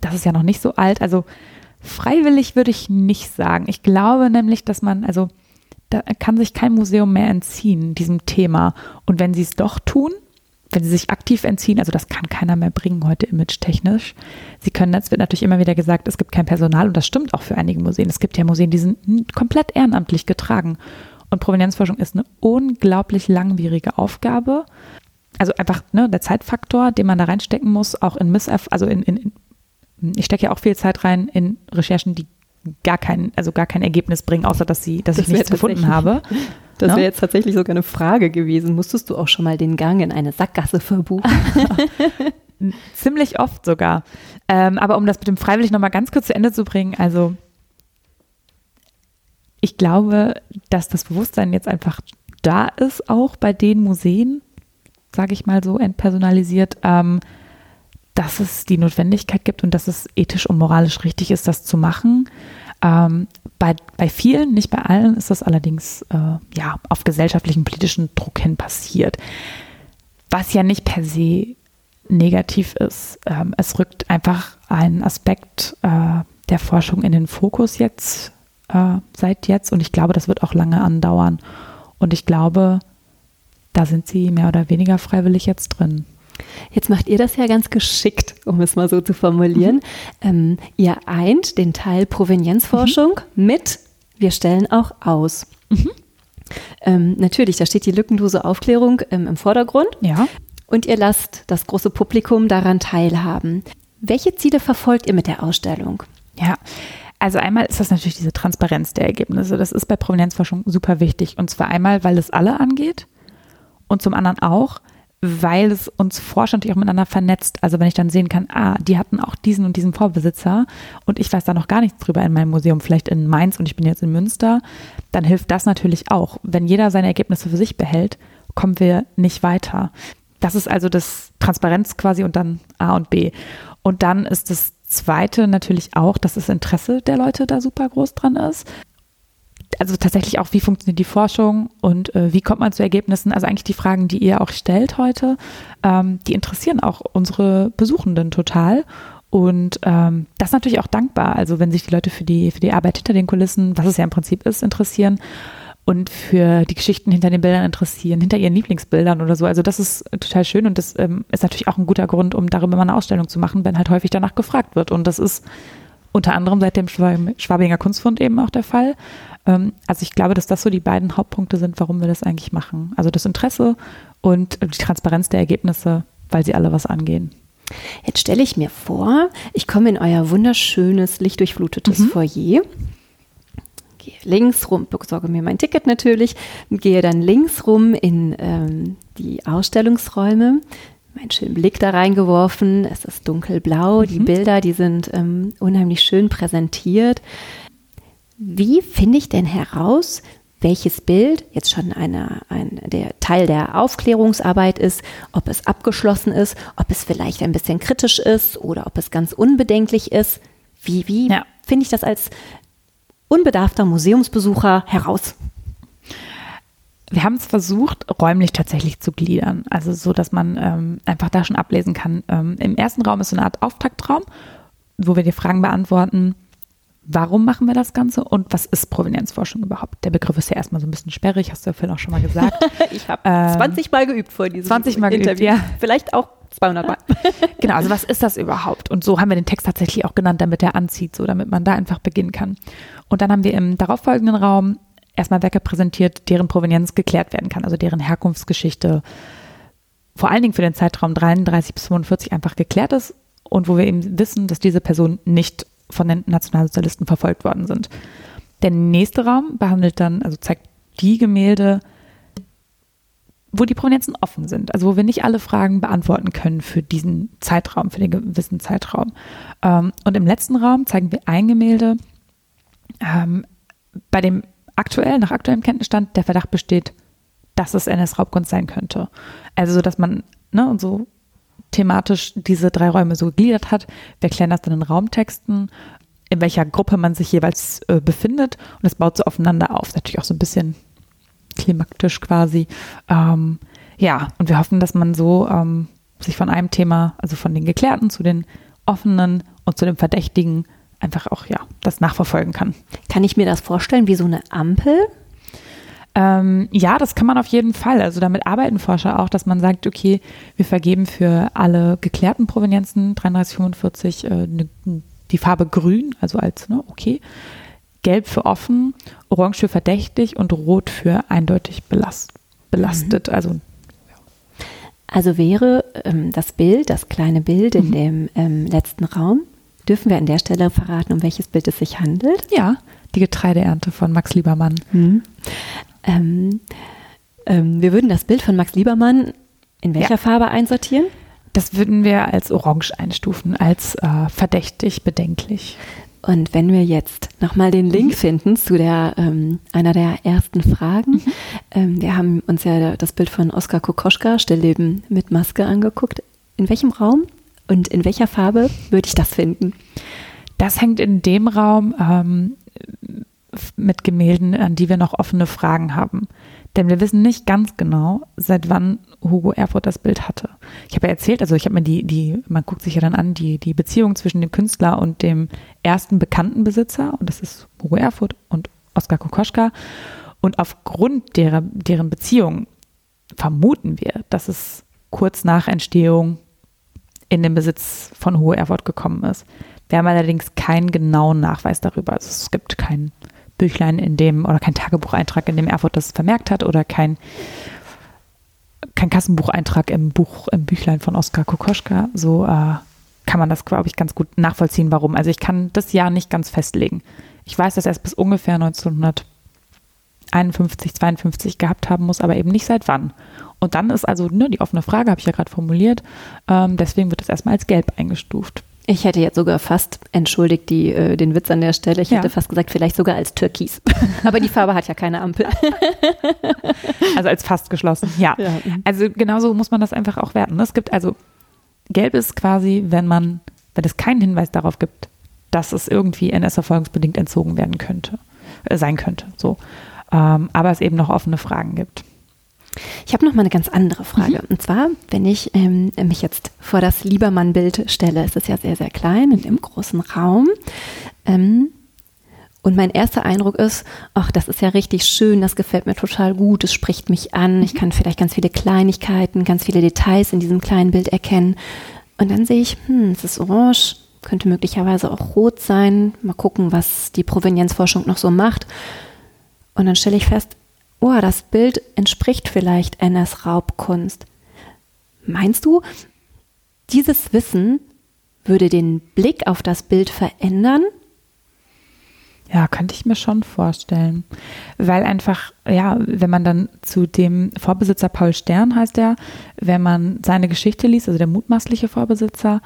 Das ist ja noch nicht so alt. Also freiwillig würde ich nicht sagen. Ich glaube nämlich, dass man, also da kann sich kein Museum mehr entziehen, diesem Thema. Und wenn sie es doch tun, wenn sie sich aktiv entziehen, also das kann keiner mehr bringen heute image-technisch. Sie können, es wird natürlich immer wieder gesagt, es gibt kein Personal und das stimmt auch für einige Museen. Es gibt ja Museen, die sind komplett ehrenamtlich getragen. Und Provenienzforschung ist eine unglaublich langwierige Aufgabe. Also einfach ne, der Zeitfaktor, den man da reinstecken muss, auch in Misserf, also in, in, in ich stecke ja auch viel Zeit rein in Recherchen, die gar kein, also gar kein Ergebnis bringen, außer dass sie, dass das ich nichts gefunden habe. [LAUGHS] Das wäre jetzt tatsächlich sogar eine Frage gewesen. Musstest du auch schon mal den Gang in eine Sackgasse verbuchen? [LAUGHS] Ziemlich oft sogar. Ähm, aber um das mit dem Freiwillig nochmal ganz kurz zu Ende zu bringen, also ich glaube, dass das Bewusstsein jetzt einfach da ist, auch bei den Museen, sage ich mal so entpersonalisiert, ähm, dass es die Notwendigkeit gibt und dass es ethisch und moralisch richtig ist, das zu machen. Ähm, bei, bei vielen, nicht bei allen, ist das allerdings äh, ja, auf gesellschaftlichen, politischen Druck hin passiert. Was ja nicht per se negativ ist. Ähm, es rückt einfach einen Aspekt äh, der Forschung in den Fokus jetzt, äh, seit jetzt. Und ich glaube, das wird auch lange andauern. Und ich glaube, da sind sie mehr oder weniger freiwillig jetzt drin. Jetzt macht ihr das ja ganz geschickt, um es mal so zu formulieren. Mhm. Ähm, ihr eint den Teil Provenienzforschung mhm. mit, wir stellen auch aus. Mhm. Ähm, natürlich, da steht die lückenlose Aufklärung ähm, im Vordergrund. Ja. Und ihr lasst das große Publikum daran teilhaben. Welche Ziele verfolgt ihr mit der Ausstellung? Ja, also einmal ist das natürlich diese Transparenz der Ergebnisse. Das ist bei Provenienzforschung super wichtig. Und zwar einmal, weil es alle angeht und zum anderen auch, weil es uns Forscher natürlich auch miteinander vernetzt. Also wenn ich dann sehen kann, ah, die hatten auch diesen und diesen Vorbesitzer und ich weiß da noch gar nichts drüber in meinem Museum, vielleicht in Mainz und ich bin jetzt in Münster, dann hilft das natürlich auch. Wenn jeder seine Ergebnisse für sich behält, kommen wir nicht weiter. Das ist also das Transparenz quasi und dann A und B. Und dann ist das Zweite natürlich auch, dass das Interesse der Leute da super groß dran ist also tatsächlich auch, wie funktioniert die Forschung und äh, wie kommt man zu Ergebnissen? Also eigentlich die Fragen, die ihr auch stellt heute, ähm, die interessieren auch unsere Besuchenden total. Und ähm, das ist natürlich auch dankbar. Also wenn sich die Leute für die, für die Arbeit hinter den Kulissen, was es ja im Prinzip ist, interessieren und für die Geschichten hinter den Bildern interessieren, hinter ihren Lieblingsbildern oder so. Also das ist total schön und das ähm, ist natürlich auch ein guter Grund, um darüber mal eine Ausstellung zu machen, wenn halt häufig danach gefragt wird. Und das ist unter anderem seit dem Schwabinger Kunstfund eben auch der Fall. Ähm, also ich glaube, dass das so die beiden Hauptpunkte sind, warum wir das eigentlich machen. Also das Interesse und die Transparenz der Ergebnisse, weil sie alle was angehen. Jetzt stelle ich mir vor, ich komme in euer wunderschönes, lichtdurchflutetes mhm. Foyer. Gehe links rum, besorge mir mein Ticket natürlich, gehe dann links rum in ähm, die Ausstellungsräume, meinen schönen Blick da reingeworfen. Es ist dunkelblau, mhm. die Bilder, die sind ähm, unheimlich schön präsentiert. Wie finde ich denn heraus, welches Bild jetzt schon eine, ein, der Teil der Aufklärungsarbeit ist, ob es abgeschlossen ist, ob es vielleicht ein bisschen kritisch ist oder ob es ganz unbedenklich ist. Wie, wie ja. finde ich das als unbedarfter Museumsbesucher heraus? Wir haben es versucht, räumlich tatsächlich zu gliedern. Also so, dass man ähm, einfach da schon ablesen kann. Ähm, Im ersten Raum ist so eine Art Auftaktraum, wo wir die Fragen beantworten, warum machen wir das Ganze und was ist Provenienzforschung überhaupt? Der Begriff ist ja erstmal so ein bisschen sperrig, hast du ja vorhin auch schon mal gesagt. [LAUGHS] ich habe ähm, 20 Mal geübt vor diesem 20 Mal Interview. Geübt, ja. Vielleicht auch 200 Mal. [LAUGHS] genau, also was ist das überhaupt? Und so haben wir den Text tatsächlich auch genannt, damit er anzieht, so damit man da einfach beginnen kann. Und dann haben wir im darauffolgenden Raum erstmal Werke präsentiert, deren Provenienz geklärt werden kann, also deren Herkunftsgeschichte vor allen Dingen für den Zeitraum 33 bis 45 einfach geklärt ist und wo wir eben wissen, dass diese Personen nicht von den Nationalsozialisten verfolgt worden sind. Der nächste Raum behandelt dann, also zeigt die Gemälde, wo die Provenienzen offen sind, also wo wir nicht alle Fragen beantworten können für diesen Zeitraum, für den gewissen Zeitraum. Ähm, und im letzten Raum zeigen wir ein Gemälde, ähm, bei dem aktuell, nach aktuellem Kenntnisstand, der Verdacht besteht, dass es NS-Raubkunst sein könnte. Also so, dass man ne, so thematisch diese drei Räume so gegliedert hat. Wir erklären das dann in Raumtexten, in welcher Gruppe man sich jeweils äh, befindet und es baut so aufeinander auf. Natürlich auch so ein bisschen klimaktisch quasi. Ähm, ja, und wir hoffen, dass man so ähm, sich von einem Thema, also von den Geklärten zu den offenen und zu den Verdächtigen einfach auch, ja, das nachverfolgen kann. Kann ich mir das vorstellen wie so eine Ampel? Ähm, ja, das kann man auf jeden Fall. Also damit arbeiten Forscher auch, dass man sagt, okay, wir vergeben für alle geklärten Provenienzen 3345 äh, ne, die Farbe grün, also als, ne, okay, gelb für offen, orange für verdächtig und rot für eindeutig belast, belastet. Mhm. Also also wäre ähm, das Bild, das kleine Bild in mhm. dem ähm, letzten Raum, dürfen wir an der Stelle verraten, um welches Bild es sich handelt? Ja, die Getreideernte von Max Liebermann. Mhm. Ähm, ähm, wir würden das Bild von Max Liebermann in welcher ja. Farbe einsortieren? Das würden wir als orange einstufen, als äh, verdächtig, bedenklich. Und wenn wir jetzt nochmal den Link mhm. finden zu der ähm, einer der ersten Fragen, mhm. ähm, wir haben uns ja das Bild von Oskar Kokoschka, Stillleben mit Maske, angeguckt. In welchem Raum und in welcher Farbe würde ich das finden? Das hängt in dem Raum ähm, mit Gemälden, an die wir noch offene Fragen haben. Denn wir wissen nicht ganz genau, seit wann Hugo Erfurt das Bild hatte. Ich habe ja erzählt, also ich habe mir die, die, man guckt sich ja dann an, die, die Beziehung zwischen dem Künstler und dem ersten bekannten Besitzer, und das ist Hugo Erfurt und Oskar Kokoschka. Und aufgrund derer, deren Beziehung vermuten wir, dass es kurz nach Entstehung in den Besitz von Hugo Erfurt gekommen ist. Wir haben allerdings keinen genauen Nachweis darüber. Also es gibt keinen Büchlein, in dem, oder kein Tagebucheintrag, in dem Erfurt das vermerkt hat, oder kein, kein Kassenbucheintrag im Buch, im Büchlein von Oskar Kokoschka. So äh, kann man das, glaube ich, ganz gut nachvollziehen, warum. Also ich kann das Jahr nicht ganz festlegen. Ich weiß, dass er es bis ungefähr 1951, 52 gehabt haben muss, aber eben nicht seit wann. Und dann ist also ne, die offene Frage, habe ich ja gerade formuliert, ähm, deswegen wird es erstmal als gelb eingestuft. Ich hätte jetzt sogar fast entschuldigt die, äh, den Witz an der Stelle. Ich ja. hätte fast gesagt, vielleicht sogar als Türkis. [LAUGHS] Aber die Farbe hat ja keine Ampel. [LAUGHS] Also als fast geschlossen, ja. ja. Also genauso muss man das einfach auch werten. Es gibt also, gelb ist quasi, wenn man, wenn es keinen Hinweis darauf gibt, dass es irgendwie NS-erfolgungsbedingt entzogen werden könnte, äh, sein könnte. So. Ähm, aber es eben noch offene Fragen gibt. Ich habe noch mal eine ganz andere Frage. Mhm. Und zwar, wenn ich ähm, mich jetzt vor das Liebermann-Bild stelle, ist es ja sehr, sehr klein in dem großen Raum. Ähm, und mein erster Eindruck ist, ach, das ist ja richtig schön, das gefällt mir total gut, es spricht mich an, ich mhm. kann vielleicht ganz viele Kleinigkeiten, ganz viele Details in diesem kleinen Bild erkennen. Und dann sehe ich, hm, es ist orange, könnte möglicherweise auch rot sein. Mal gucken, was die Provenienzforschung noch so macht. Und dann stelle ich fest, oh, das Bild entspricht vielleicht NS-Raubkunst. Meinst du, dieses Wissen würde den Blick auf das Bild verändern? Ja, könnte ich mir schon vorstellen. Weil einfach, ja, wenn man dann zu dem Vorbesitzer Paul Stern heißt er, wenn man seine Geschichte liest, also der mutmaßliche Vorbesitzer,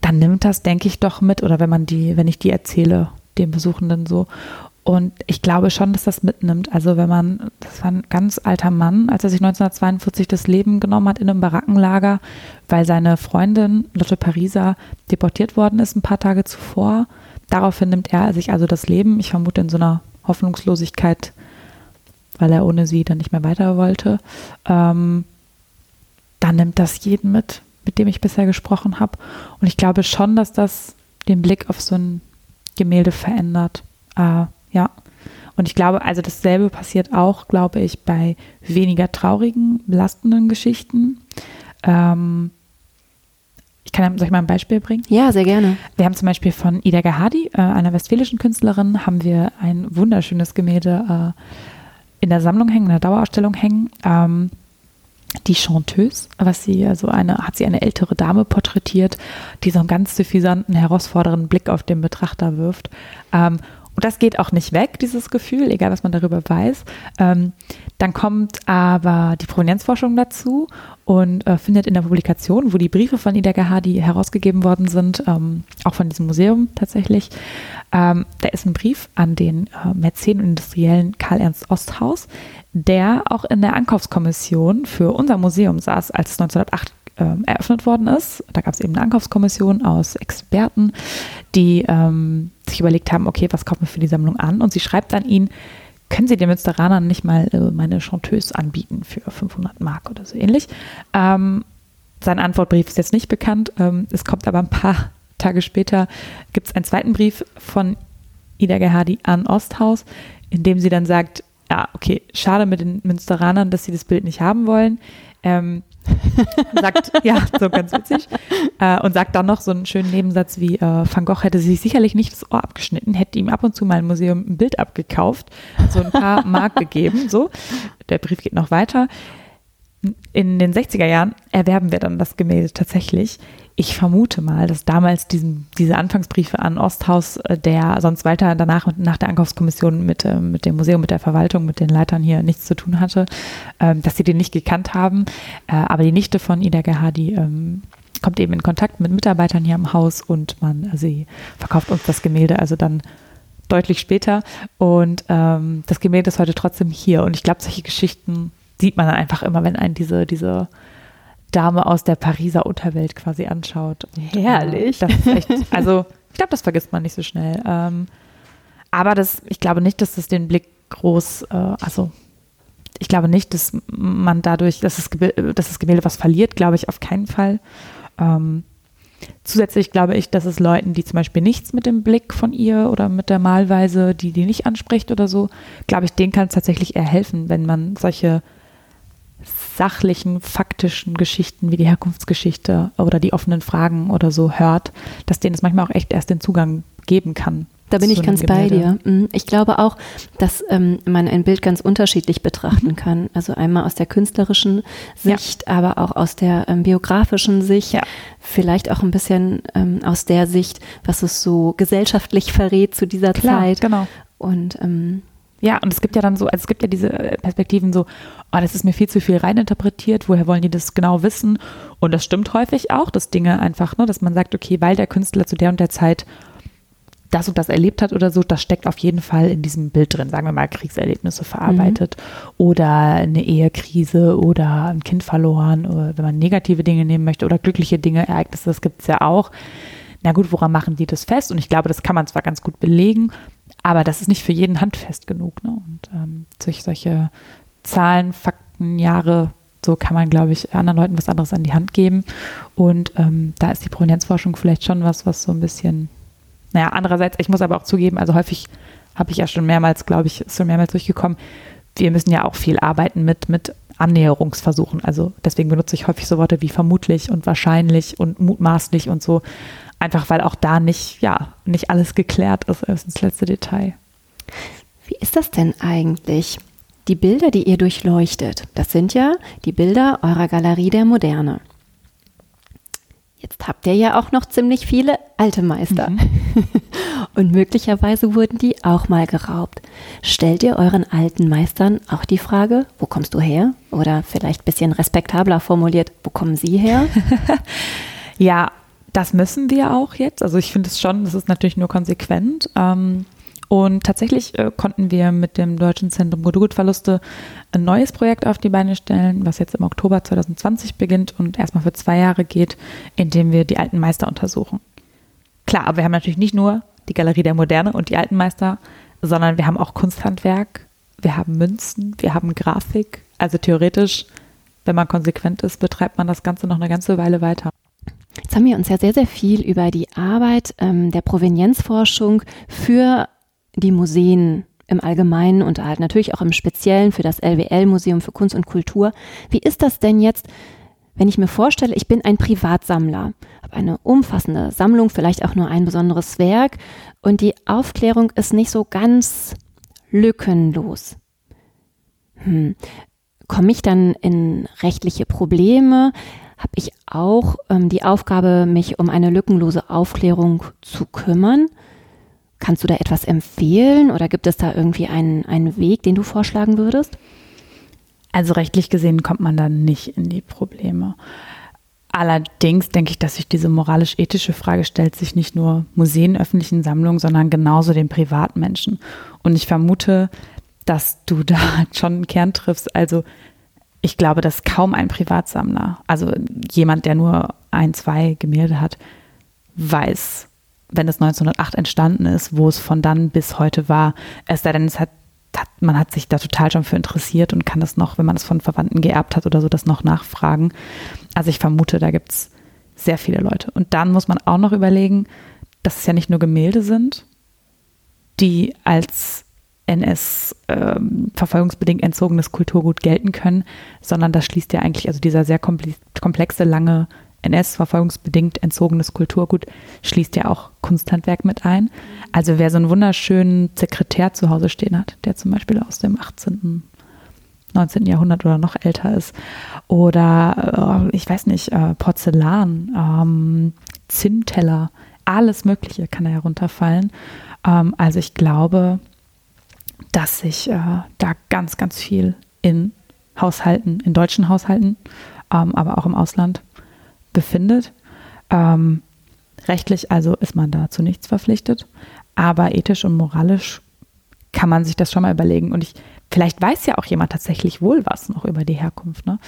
dann nimmt das, denke ich, doch mit, oder wenn man die, wenn ich die erzähle, dem Besuchenden so. Und ich glaube schon, dass das mitnimmt. Also wenn man, das war ein ganz alter Mann, als er sich 1942 das Leben genommen hat in einem Barackenlager, weil seine Freundin Lotte Pariser deportiert worden ist ein paar Tage zuvor. Daraufhin nimmt er sich also das Leben, ich vermute in so einer Hoffnungslosigkeit, weil er ohne sie dann nicht mehr weiter wollte. Ähm, dann nimmt das jeden mit, mit dem ich bisher gesprochen habe. Und ich glaube schon, dass das den Blick auf so ein Gemälde verändert. Äh, ja. Und ich glaube, also dasselbe passiert auch, glaube ich, bei weniger traurigen, belastenden Geschichten. Ähm, ich kann, soll ich mal ein Beispiel bringen? Ja, sehr gerne. Wir haben zum Beispiel von Ida Gehadi, äh, einer westfälischen Künstlerin, haben wir ein wunderschönes Gemälde äh, in der Sammlung hängen, in der Dauerausstellung hängen. Ähm, die Chanteuse, was sie, also eine, hat sie eine ältere Dame porträtiert, die so einen ganz suffisanten, herausfordernden Blick auf den Betrachter wirft. Ähm, und das geht auch nicht weg, dieses Gefühl, egal was man darüber weiß. Ähm, dann kommt aber die Provenienzforschung dazu und äh, findet in der Publikation, wo die Briefe von Ida Gehadi herausgegeben worden sind, ähm, auch von diesem Museum tatsächlich, ähm, da ist ein Brief an den äh, Mäzen und Industriellen Karl Ernst Osthaus, der auch in der Ankaufskommission für unser Museum saß, als es 1908 ähm, eröffnet worden ist. Da gab es eben eine Ankaufskommission aus Experten, die ähm, sich überlegt haben, okay, was kaufen wir für die Sammlung an? Und sie schreibt an ihn, können Sie den Münsteranern nicht mal äh, meine Chanteuse anbieten für 500 Mark oder so ähnlich? Ähm, sein Antwortbrief ist jetzt nicht bekannt. Ähm, es kommt aber ein paar [LAUGHS] Tage später, gibt es einen zweiten Brief von Ida Gerhardi an Osthaus, in dem sie dann sagt, ja, okay, schade mit den Münsteranern, dass sie das Bild nicht haben wollen. Ähm, [LAUGHS] sagt, ja, so ganz witzig. Äh, und sagt dann noch so einen schönen Nebensatz wie, äh, Van Gogh hätte sich sicherlich nicht das Ohr abgeschnitten, hätte ihm ab und zu mal im Museum ein Bild abgekauft, so ein paar [LAUGHS] Mark gegeben, so. Der Brief geht noch weiter. In den 60er Jahren erwerben wir dann das Gemälde tatsächlich ich vermute mal, dass damals diesen, diese Anfangsbriefe an Osthaus, äh, der sonst weiter danach nach der Ankaufskommission mit, äh, mit dem Museum, mit der Verwaltung, mit den Leitern hier nichts zu tun hatte, ähm, dass sie den nicht gekannt haben. Äh, aber die Nichte von Ida Gerhardi ähm, kommt eben in Kontakt mit Mitarbeitern hier im Haus und man, sie verkauft uns das Gemälde also dann deutlich später. Und ähm, das Gemälde ist heute trotzdem hier. Und ich glaube, solche Geschichten sieht man dann einfach immer, wenn einen diese, diese Dame aus der Pariser Unterwelt quasi anschaut. Und, äh, Herrlich. Äh, das ist echt, also ich glaube, das vergisst man nicht so schnell. Ähm, aber das, ich glaube nicht, dass das den Blick groß, äh, also ich glaube nicht, dass man dadurch, dass das, Gemälde, dass das Gemälde was verliert, glaube ich auf keinen Fall. Ähm, zusätzlich glaube ich, dass es Leuten, die zum Beispiel nichts mit dem Blick von ihr oder mit der Malweise, die die nicht anspricht oder so, glaube ich, denen kann es tatsächlich eher helfen, wenn man solche sachlichen, faktischen Geschichten wie die Herkunftsgeschichte oder die offenen Fragen oder so hört, dass denen es manchmal auch echt erst den Zugang geben kann. Da bin ich ganz bei dir. Mhm. Ich glaube auch, dass ähm, man ein Bild ganz unterschiedlich betrachten mhm. kann. Also einmal aus der künstlerischen Sicht, ja. aber auch aus der ähm, biografischen Sicht. Ja. Vielleicht auch ein bisschen ähm, aus der Sicht, was es so gesellschaftlich verrät zu dieser Klar, Zeit. Genau. Und ähm, ja, und es gibt ja dann so, also es gibt ja diese äh, Perspektiven so, oh, das ist mir viel zu viel reininterpretiert, woher wollen die das genau wissen? Und das stimmt häufig auch, dass Dinge einfach, ne, dass man sagt, okay, weil der Künstler zu der und der Zeit das und das erlebt hat oder so, das steckt auf jeden Fall in diesem Bild drin, sagen wir mal Kriegserlebnisse verarbeitet mhm. oder eine Ehekrise oder ein Kind verloren oder wenn man negative Dinge nehmen möchte oder glückliche Dinge, Ereignisse, das gibt es ja auch. Na gut, woran machen die das fest? Und ich glaube, das kann man zwar ganz gut belegen, aber das ist nicht für jeden handfest genug. Ne? Und ähm, durch solche Zahlen, Fakten, Jahre, so kann man, glaube ich, anderen Leuten was anderes an die Hand geben. Und ähm, da ist die Provenienzforschung vielleicht schon was, was so ein bisschen, naja, andererseits, ich muss aber auch zugeben, also häufig habe ich ja schon mehrmals, glaube ich, ist schon mehrmals durchgekommen, wir müssen ja auch viel arbeiten mit, mit Annäherungsversuchen. Also deswegen benutze ich häufig so Worte wie vermutlich und wahrscheinlich und mutmaßlich und so. Einfach weil auch da nicht, ja, nicht alles geklärt ist, erst ins letzte Detail. Wie ist das denn eigentlich? Die Bilder, die ihr durchleuchtet, das sind ja die Bilder eurer Galerie der Moderne. Jetzt habt ihr ja auch noch ziemlich viele alte Meister. Mhm. [LAUGHS] Und möglicherweise wurden die auch mal geraubt. Stellt ihr euren alten Meistern auch die Frage, wo kommst du her? Oder vielleicht ein bisschen respektabler formuliert, wo kommen sie her? [LAUGHS] ja, das müssen wir auch jetzt. Also ich finde es schon, das ist natürlich nur konsequent. Ähm, Und tatsächlich äh, konnten wir mit dem Deutschen Zentrum Kulturgutverluste ein neues Projekt auf die Beine stellen, was jetzt im Oktober 2020 beginnt und erstmal für zwei Jahre geht, in dem wir die alten Meister untersuchen. Klar, aber wir haben natürlich nicht nur die Galerie der Moderne und die alten Meister, sondern wir haben auch Kunsthandwerk, wir haben Münzen, wir haben Grafik. Also theoretisch, wenn man konsequent ist, betreibt man das Ganze noch eine ganze Weile weiter. Jetzt haben wir uns ja sehr, sehr viel über die Arbeit ähm, der Provenienzforschung für die Museen im Allgemeinen und halt natürlich auch im Speziellen für das LWL-Museum für Kunst und Kultur. Wie ist das denn jetzt, wenn ich mir vorstelle, ich bin ein Privatsammler, habe eine umfassende Sammlung, vielleicht auch nur ein besonderes Werk und die Aufklärung ist nicht so ganz lückenlos. Hm. Komme ich dann in rechtliche Probleme? Habe ich auch ähm, die Aufgabe, mich um eine lückenlose Aufklärung zu kümmern? Kannst du da etwas empfehlen oder gibt es da irgendwie einen, einen Weg, den du vorschlagen würdest? Also rechtlich gesehen kommt man da nicht in die Probleme. Allerdings denke ich, dass sich diese moralisch-ethische Frage stellt sich nicht nur Museen, öffentlichen Sammlungen, sondern genauso den Privatmenschen. Und ich vermute, dass du [LAUGHS] da schon einen Kern triffst. Also ich glaube, dass kaum ein Privatsammler, also jemand, der nur ein, zwei Gemälde hat, weiß, wenn es 1908 entstanden ist, wo es von dann bis heute war. Es sei denn, es hat, hat, man hat sich da total schon für interessiert und kann das noch, wenn man es von Verwandten geerbt hat oder so, das noch nachfragen. Also ich vermute, da gibt es sehr viele Leute. Und dann muss man auch noch überlegen, dass es ja nicht nur Gemälde sind, die als NS-verfolgungsbedingt ähm, entzogenes Kulturgut gelten können, sondern das schließt ja eigentlich, also dieser sehr komplexe, lange NS-verfolgungsbedingt entzogenes Kulturgut schließt ja auch Kunsthandwerk mit ein. Also wer so einen wunderschönen Sekretär zu Hause stehen hat, der zum Beispiel aus dem 18., 19. Jahrhundert oder noch älter ist, oder äh, ich weiß nicht, äh, Porzellan, ähm, Zinnteller, alles Mögliche kann da herunterfallen. Ähm, also ich glaube, dass sich äh, da ganz, ganz viel in Haushalten, in deutschen Haushalten, ähm, aber auch im Ausland befindet. Ähm, rechtlich also ist man dazu nichts verpflichtet, aber ethisch und moralisch kann man sich das schon mal überlegen. Und ich, vielleicht weiß ja auch jemand tatsächlich wohl was noch über die Herkunft. Ne?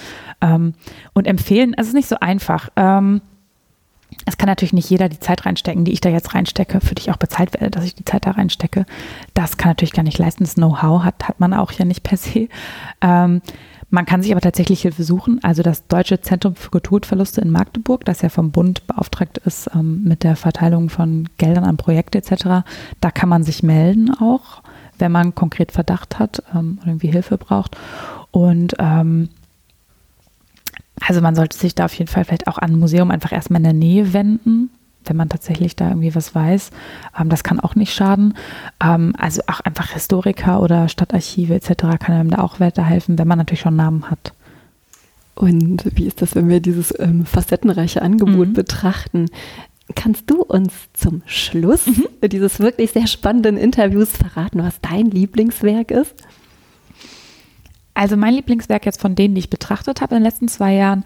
Ähm, und empfehlen, es ist nicht so einfach. Ähm, es kann natürlich nicht jeder die Zeit reinstecken, die ich da jetzt reinstecke, für die ich auch bezahlt werde, dass ich die Zeit da reinstecke. Das kann natürlich gar nicht leisten. Das Know-how hat, hat man auch ja nicht per se. Ähm, man kann sich aber tatsächlich Hilfe suchen. Also das Deutsche Zentrum für Kulturverluste in Magdeburg, das ja vom Bund beauftragt ist ähm, mit der Verteilung von Geldern an Projekte etc., da kann man sich melden auch, wenn man konkret Verdacht hat ähm, oder irgendwie Hilfe braucht. Und ähm, also man sollte sich da auf jeden Fall vielleicht auch an ein Museum einfach erstmal in der Nähe wenden, wenn man tatsächlich da irgendwie was weiß. Ähm, das kann auch nicht schaden. Ähm, also auch einfach Historiker oder Stadtarchive etc. kann einem da auch weiterhelfen, wenn man natürlich schon Namen hat. Und wie ist das, wenn wir dieses ähm, facettenreiche Angebot mhm. betrachten? Kannst du uns zum Schluss mhm. dieses wirklich sehr spannenden Interviews verraten, was dein Lieblingswerk ist? Also mein Lieblingswerk jetzt von denen, die ich betrachtet habe in den letzten zwei Jahren,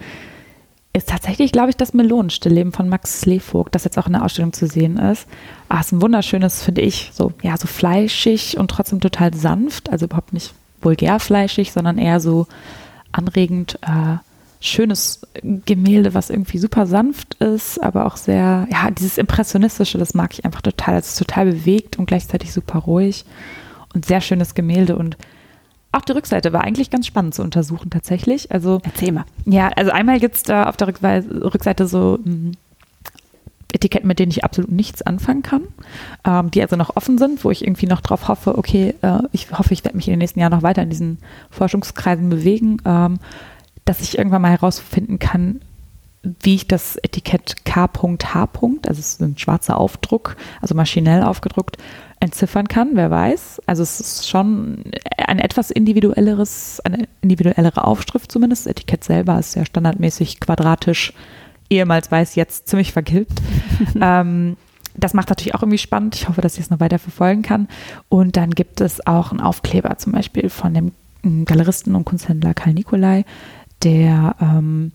ist tatsächlich, glaube ich, das Melonenstillleben von Max Slevogt, das jetzt auch in der Ausstellung zu sehen ist. Ah, ist ein wunderschönes, finde ich, so, ja, so fleischig und trotzdem total sanft, also überhaupt nicht vulgär fleischig, sondern eher so anregend, äh, schönes Gemälde, was irgendwie super sanft ist, aber auch sehr, ja, dieses Impressionistische, das mag ich einfach total. Es ist total bewegt und gleichzeitig super ruhig und sehr schönes Gemälde und auch die Rückseite war eigentlich ganz spannend zu untersuchen tatsächlich. Also, Erzähl mal. Ja, also einmal gibt es da auf der Rückseite so hm, Etiketten, mit denen ich absolut nichts anfangen kann, ähm, die also noch offen sind, wo ich irgendwie noch drauf hoffe, okay, äh, ich hoffe, ich werde mich in den nächsten Jahren noch weiter in diesen Forschungskreisen bewegen, ähm, dass ich irgendwann mal herausfinden kann, wie ich das Etikett K.H. also es ist ein schwarzer Aufdruck, also maschinell aufgedruckt, entziffern kann, wer weiß. Also es ist schon ein etwas individuelleres, eine individuellere Aufschrift zumindest. Das Etikett selber ist ja standardmäßig quadratisch, ehemals weiß, jetzt ziemlich vergilbt. [LAUGHS] ähm, das macht natürlich auch irgendwie spannend. Ich hoffe, dass ich es noch weiter verfolgen kann. Und dann gibt es auch einen Aufkleber zum Beispiel von dem Galeristen und Kunsthändler Karl Nikolai, der ähm,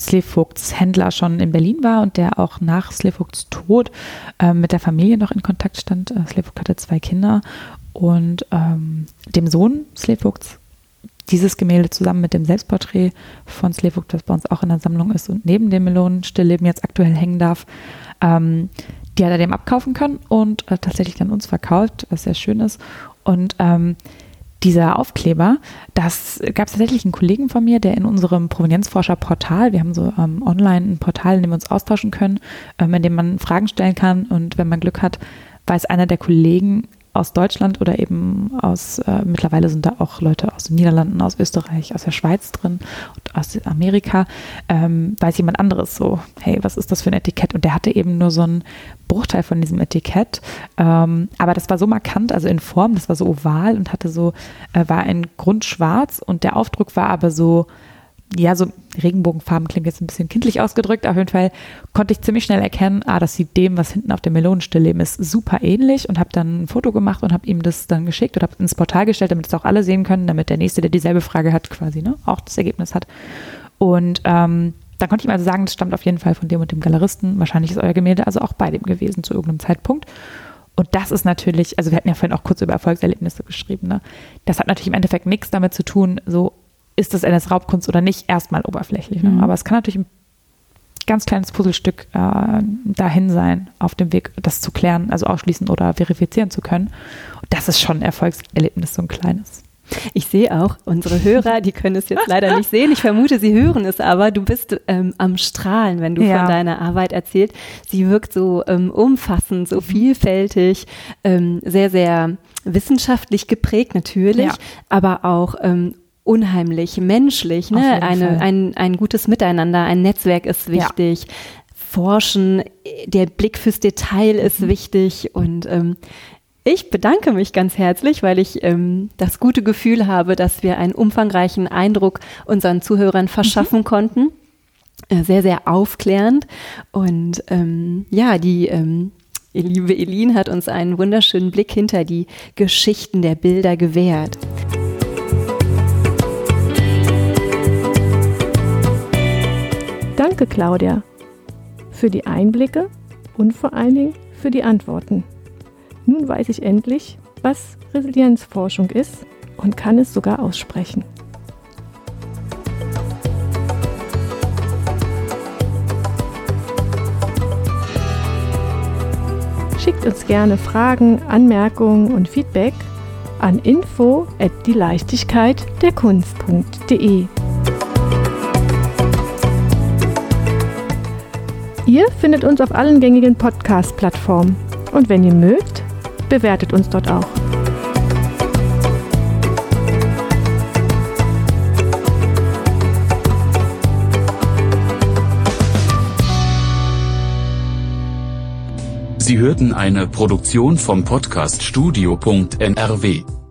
Slevogts Händler schon in Berlin war und der auch nach Slevogts Tod äh, mit der Familie noch in Kontakt stand. Äh, Slevogt hatte zwei Kinder und ähm, dem Sohn Slevogts dieses Gemälde zusammen mit dem Selbstporträt von Slevogt, das bei uns auch in der Sammlung ist und neben dem Melonenstillleben jetzt aktuell hängen darf, ähm, die hat er dem abkaufen können und äh, tatsächlich dann uns verkauft, was sehr schön ist. Und ähm, dieser Aufkleber, das gab es tatsächlich einen Kollegen von mir, der in unserem Provenienzforscher-Portal, wir haben so ähm, online ein Portal, in dem wir uns austauschen können, ähm, in dem man Fragen stellen kann und wenn man Glück hat, weiß einer der Kollegen aus Deutschland oder eben aus, äh, mittlerweile sind da auch Leute aus den Niederlanden, aus Österreich, aus der Schweiz drin und aus Amerika, ähm, weiß jemand anderes so, hey, was ist das für ein Etikett? Und der hatte eben nur so einen Bruchteil von diesem Etikett, ähm, aber das war so markant, also in Form, das war so oval und hatte so, äh, war ein Grund schwarz und der Aufdruck war aber so, ja, so Regenbogenfarben klingt jetzt ein bisschen kindlich ausgedrückt. Auf jeden Fall konnte ich ziemlich schnell erkennen, ah, das sieht dem, was hinten auf dem Melonenstillleben ist, super ähnlich und habe dann ein Foto gemacht und habe ihm das dann geschickt und habe ins Portal gestellt, damit es auch alle sehen können, damit der Nächste, der dieselbe Frage hat, quasi ne, auch das Ergebnis hat. Und ähm, dann konnte ich ihm also sagen, das stammt auf jeden Fall von dem und dem Galeristen. Wahrscheinlich ist euer Gemälde also auch bei dem gewesen zu irgendeinem Zeitpunkt. Und das ist natürlich, also wir hatten ja vorhin auch kurz über Erfolgserlebnisse geschrieben, ne? Das hat natürlich im Endeffekt nichts damit zu tun, so ist das NS Raubkunst oder nicht, erstmal oberflächlich. Ne? Mhm. Aber es kann natürlich ein ganz kleines Puzzlestück äh, dahin sein, auf dem Weg, das zu klären, also ausschließen oder verifizieren zu können. Und das ist schon ein Erfolgserlebnis, so ein kleines. Ich sehe auch, unsere Hörer, die können es jetzt leider nicht sehen. Ich vermute, sie hören es aber. Du bist ähm, am Strahlen, wenn du ja. von deiner Arbeit erzählst. Sie wirkt so ähm, umfassend, so mhm. vielfältig, ähm, sehr, sehr wissenschaftlich geprägt natürlich, ja. aber auch ähm, unheimlich menschlich. Ne? Eine, ein, ein gutes Miteinander, ein Netzwerk ist wichtig. Ja. Forschen, der Blick fürs Detail ist mhm. wichtig und ähm, ich bedanke mich ganz herzlich, weil ich ähm, das gute Gefühl habe, dass wir einen umfangreichen Eindruck unseren Zuhörern verschaffen mhm. konnten. Äh, sehr, sehr aufklärend. Und ähm, ja, die ähm, liebe Elin hat uns einen wunderschönen Blick hinter die Geschichten der Bilder gewährt. Danke, Claudia, für die Einblicke und vor allen Dingen für die Antworten. Nun weiß ich endlich, was Resilienzforschung ist und kann es sogar aussprechen. Schickt uns gerne Fragen, Anmerkungen und Feedback an info at die Leichtigkeit der Kunst.de. Ihr findet uns auf allen gängigen Podcast-Plattformen. Und wenn ihr mögt, bewertet uns dort auch. Sie hörten eine Produktion vom Podcast Studio.nrw.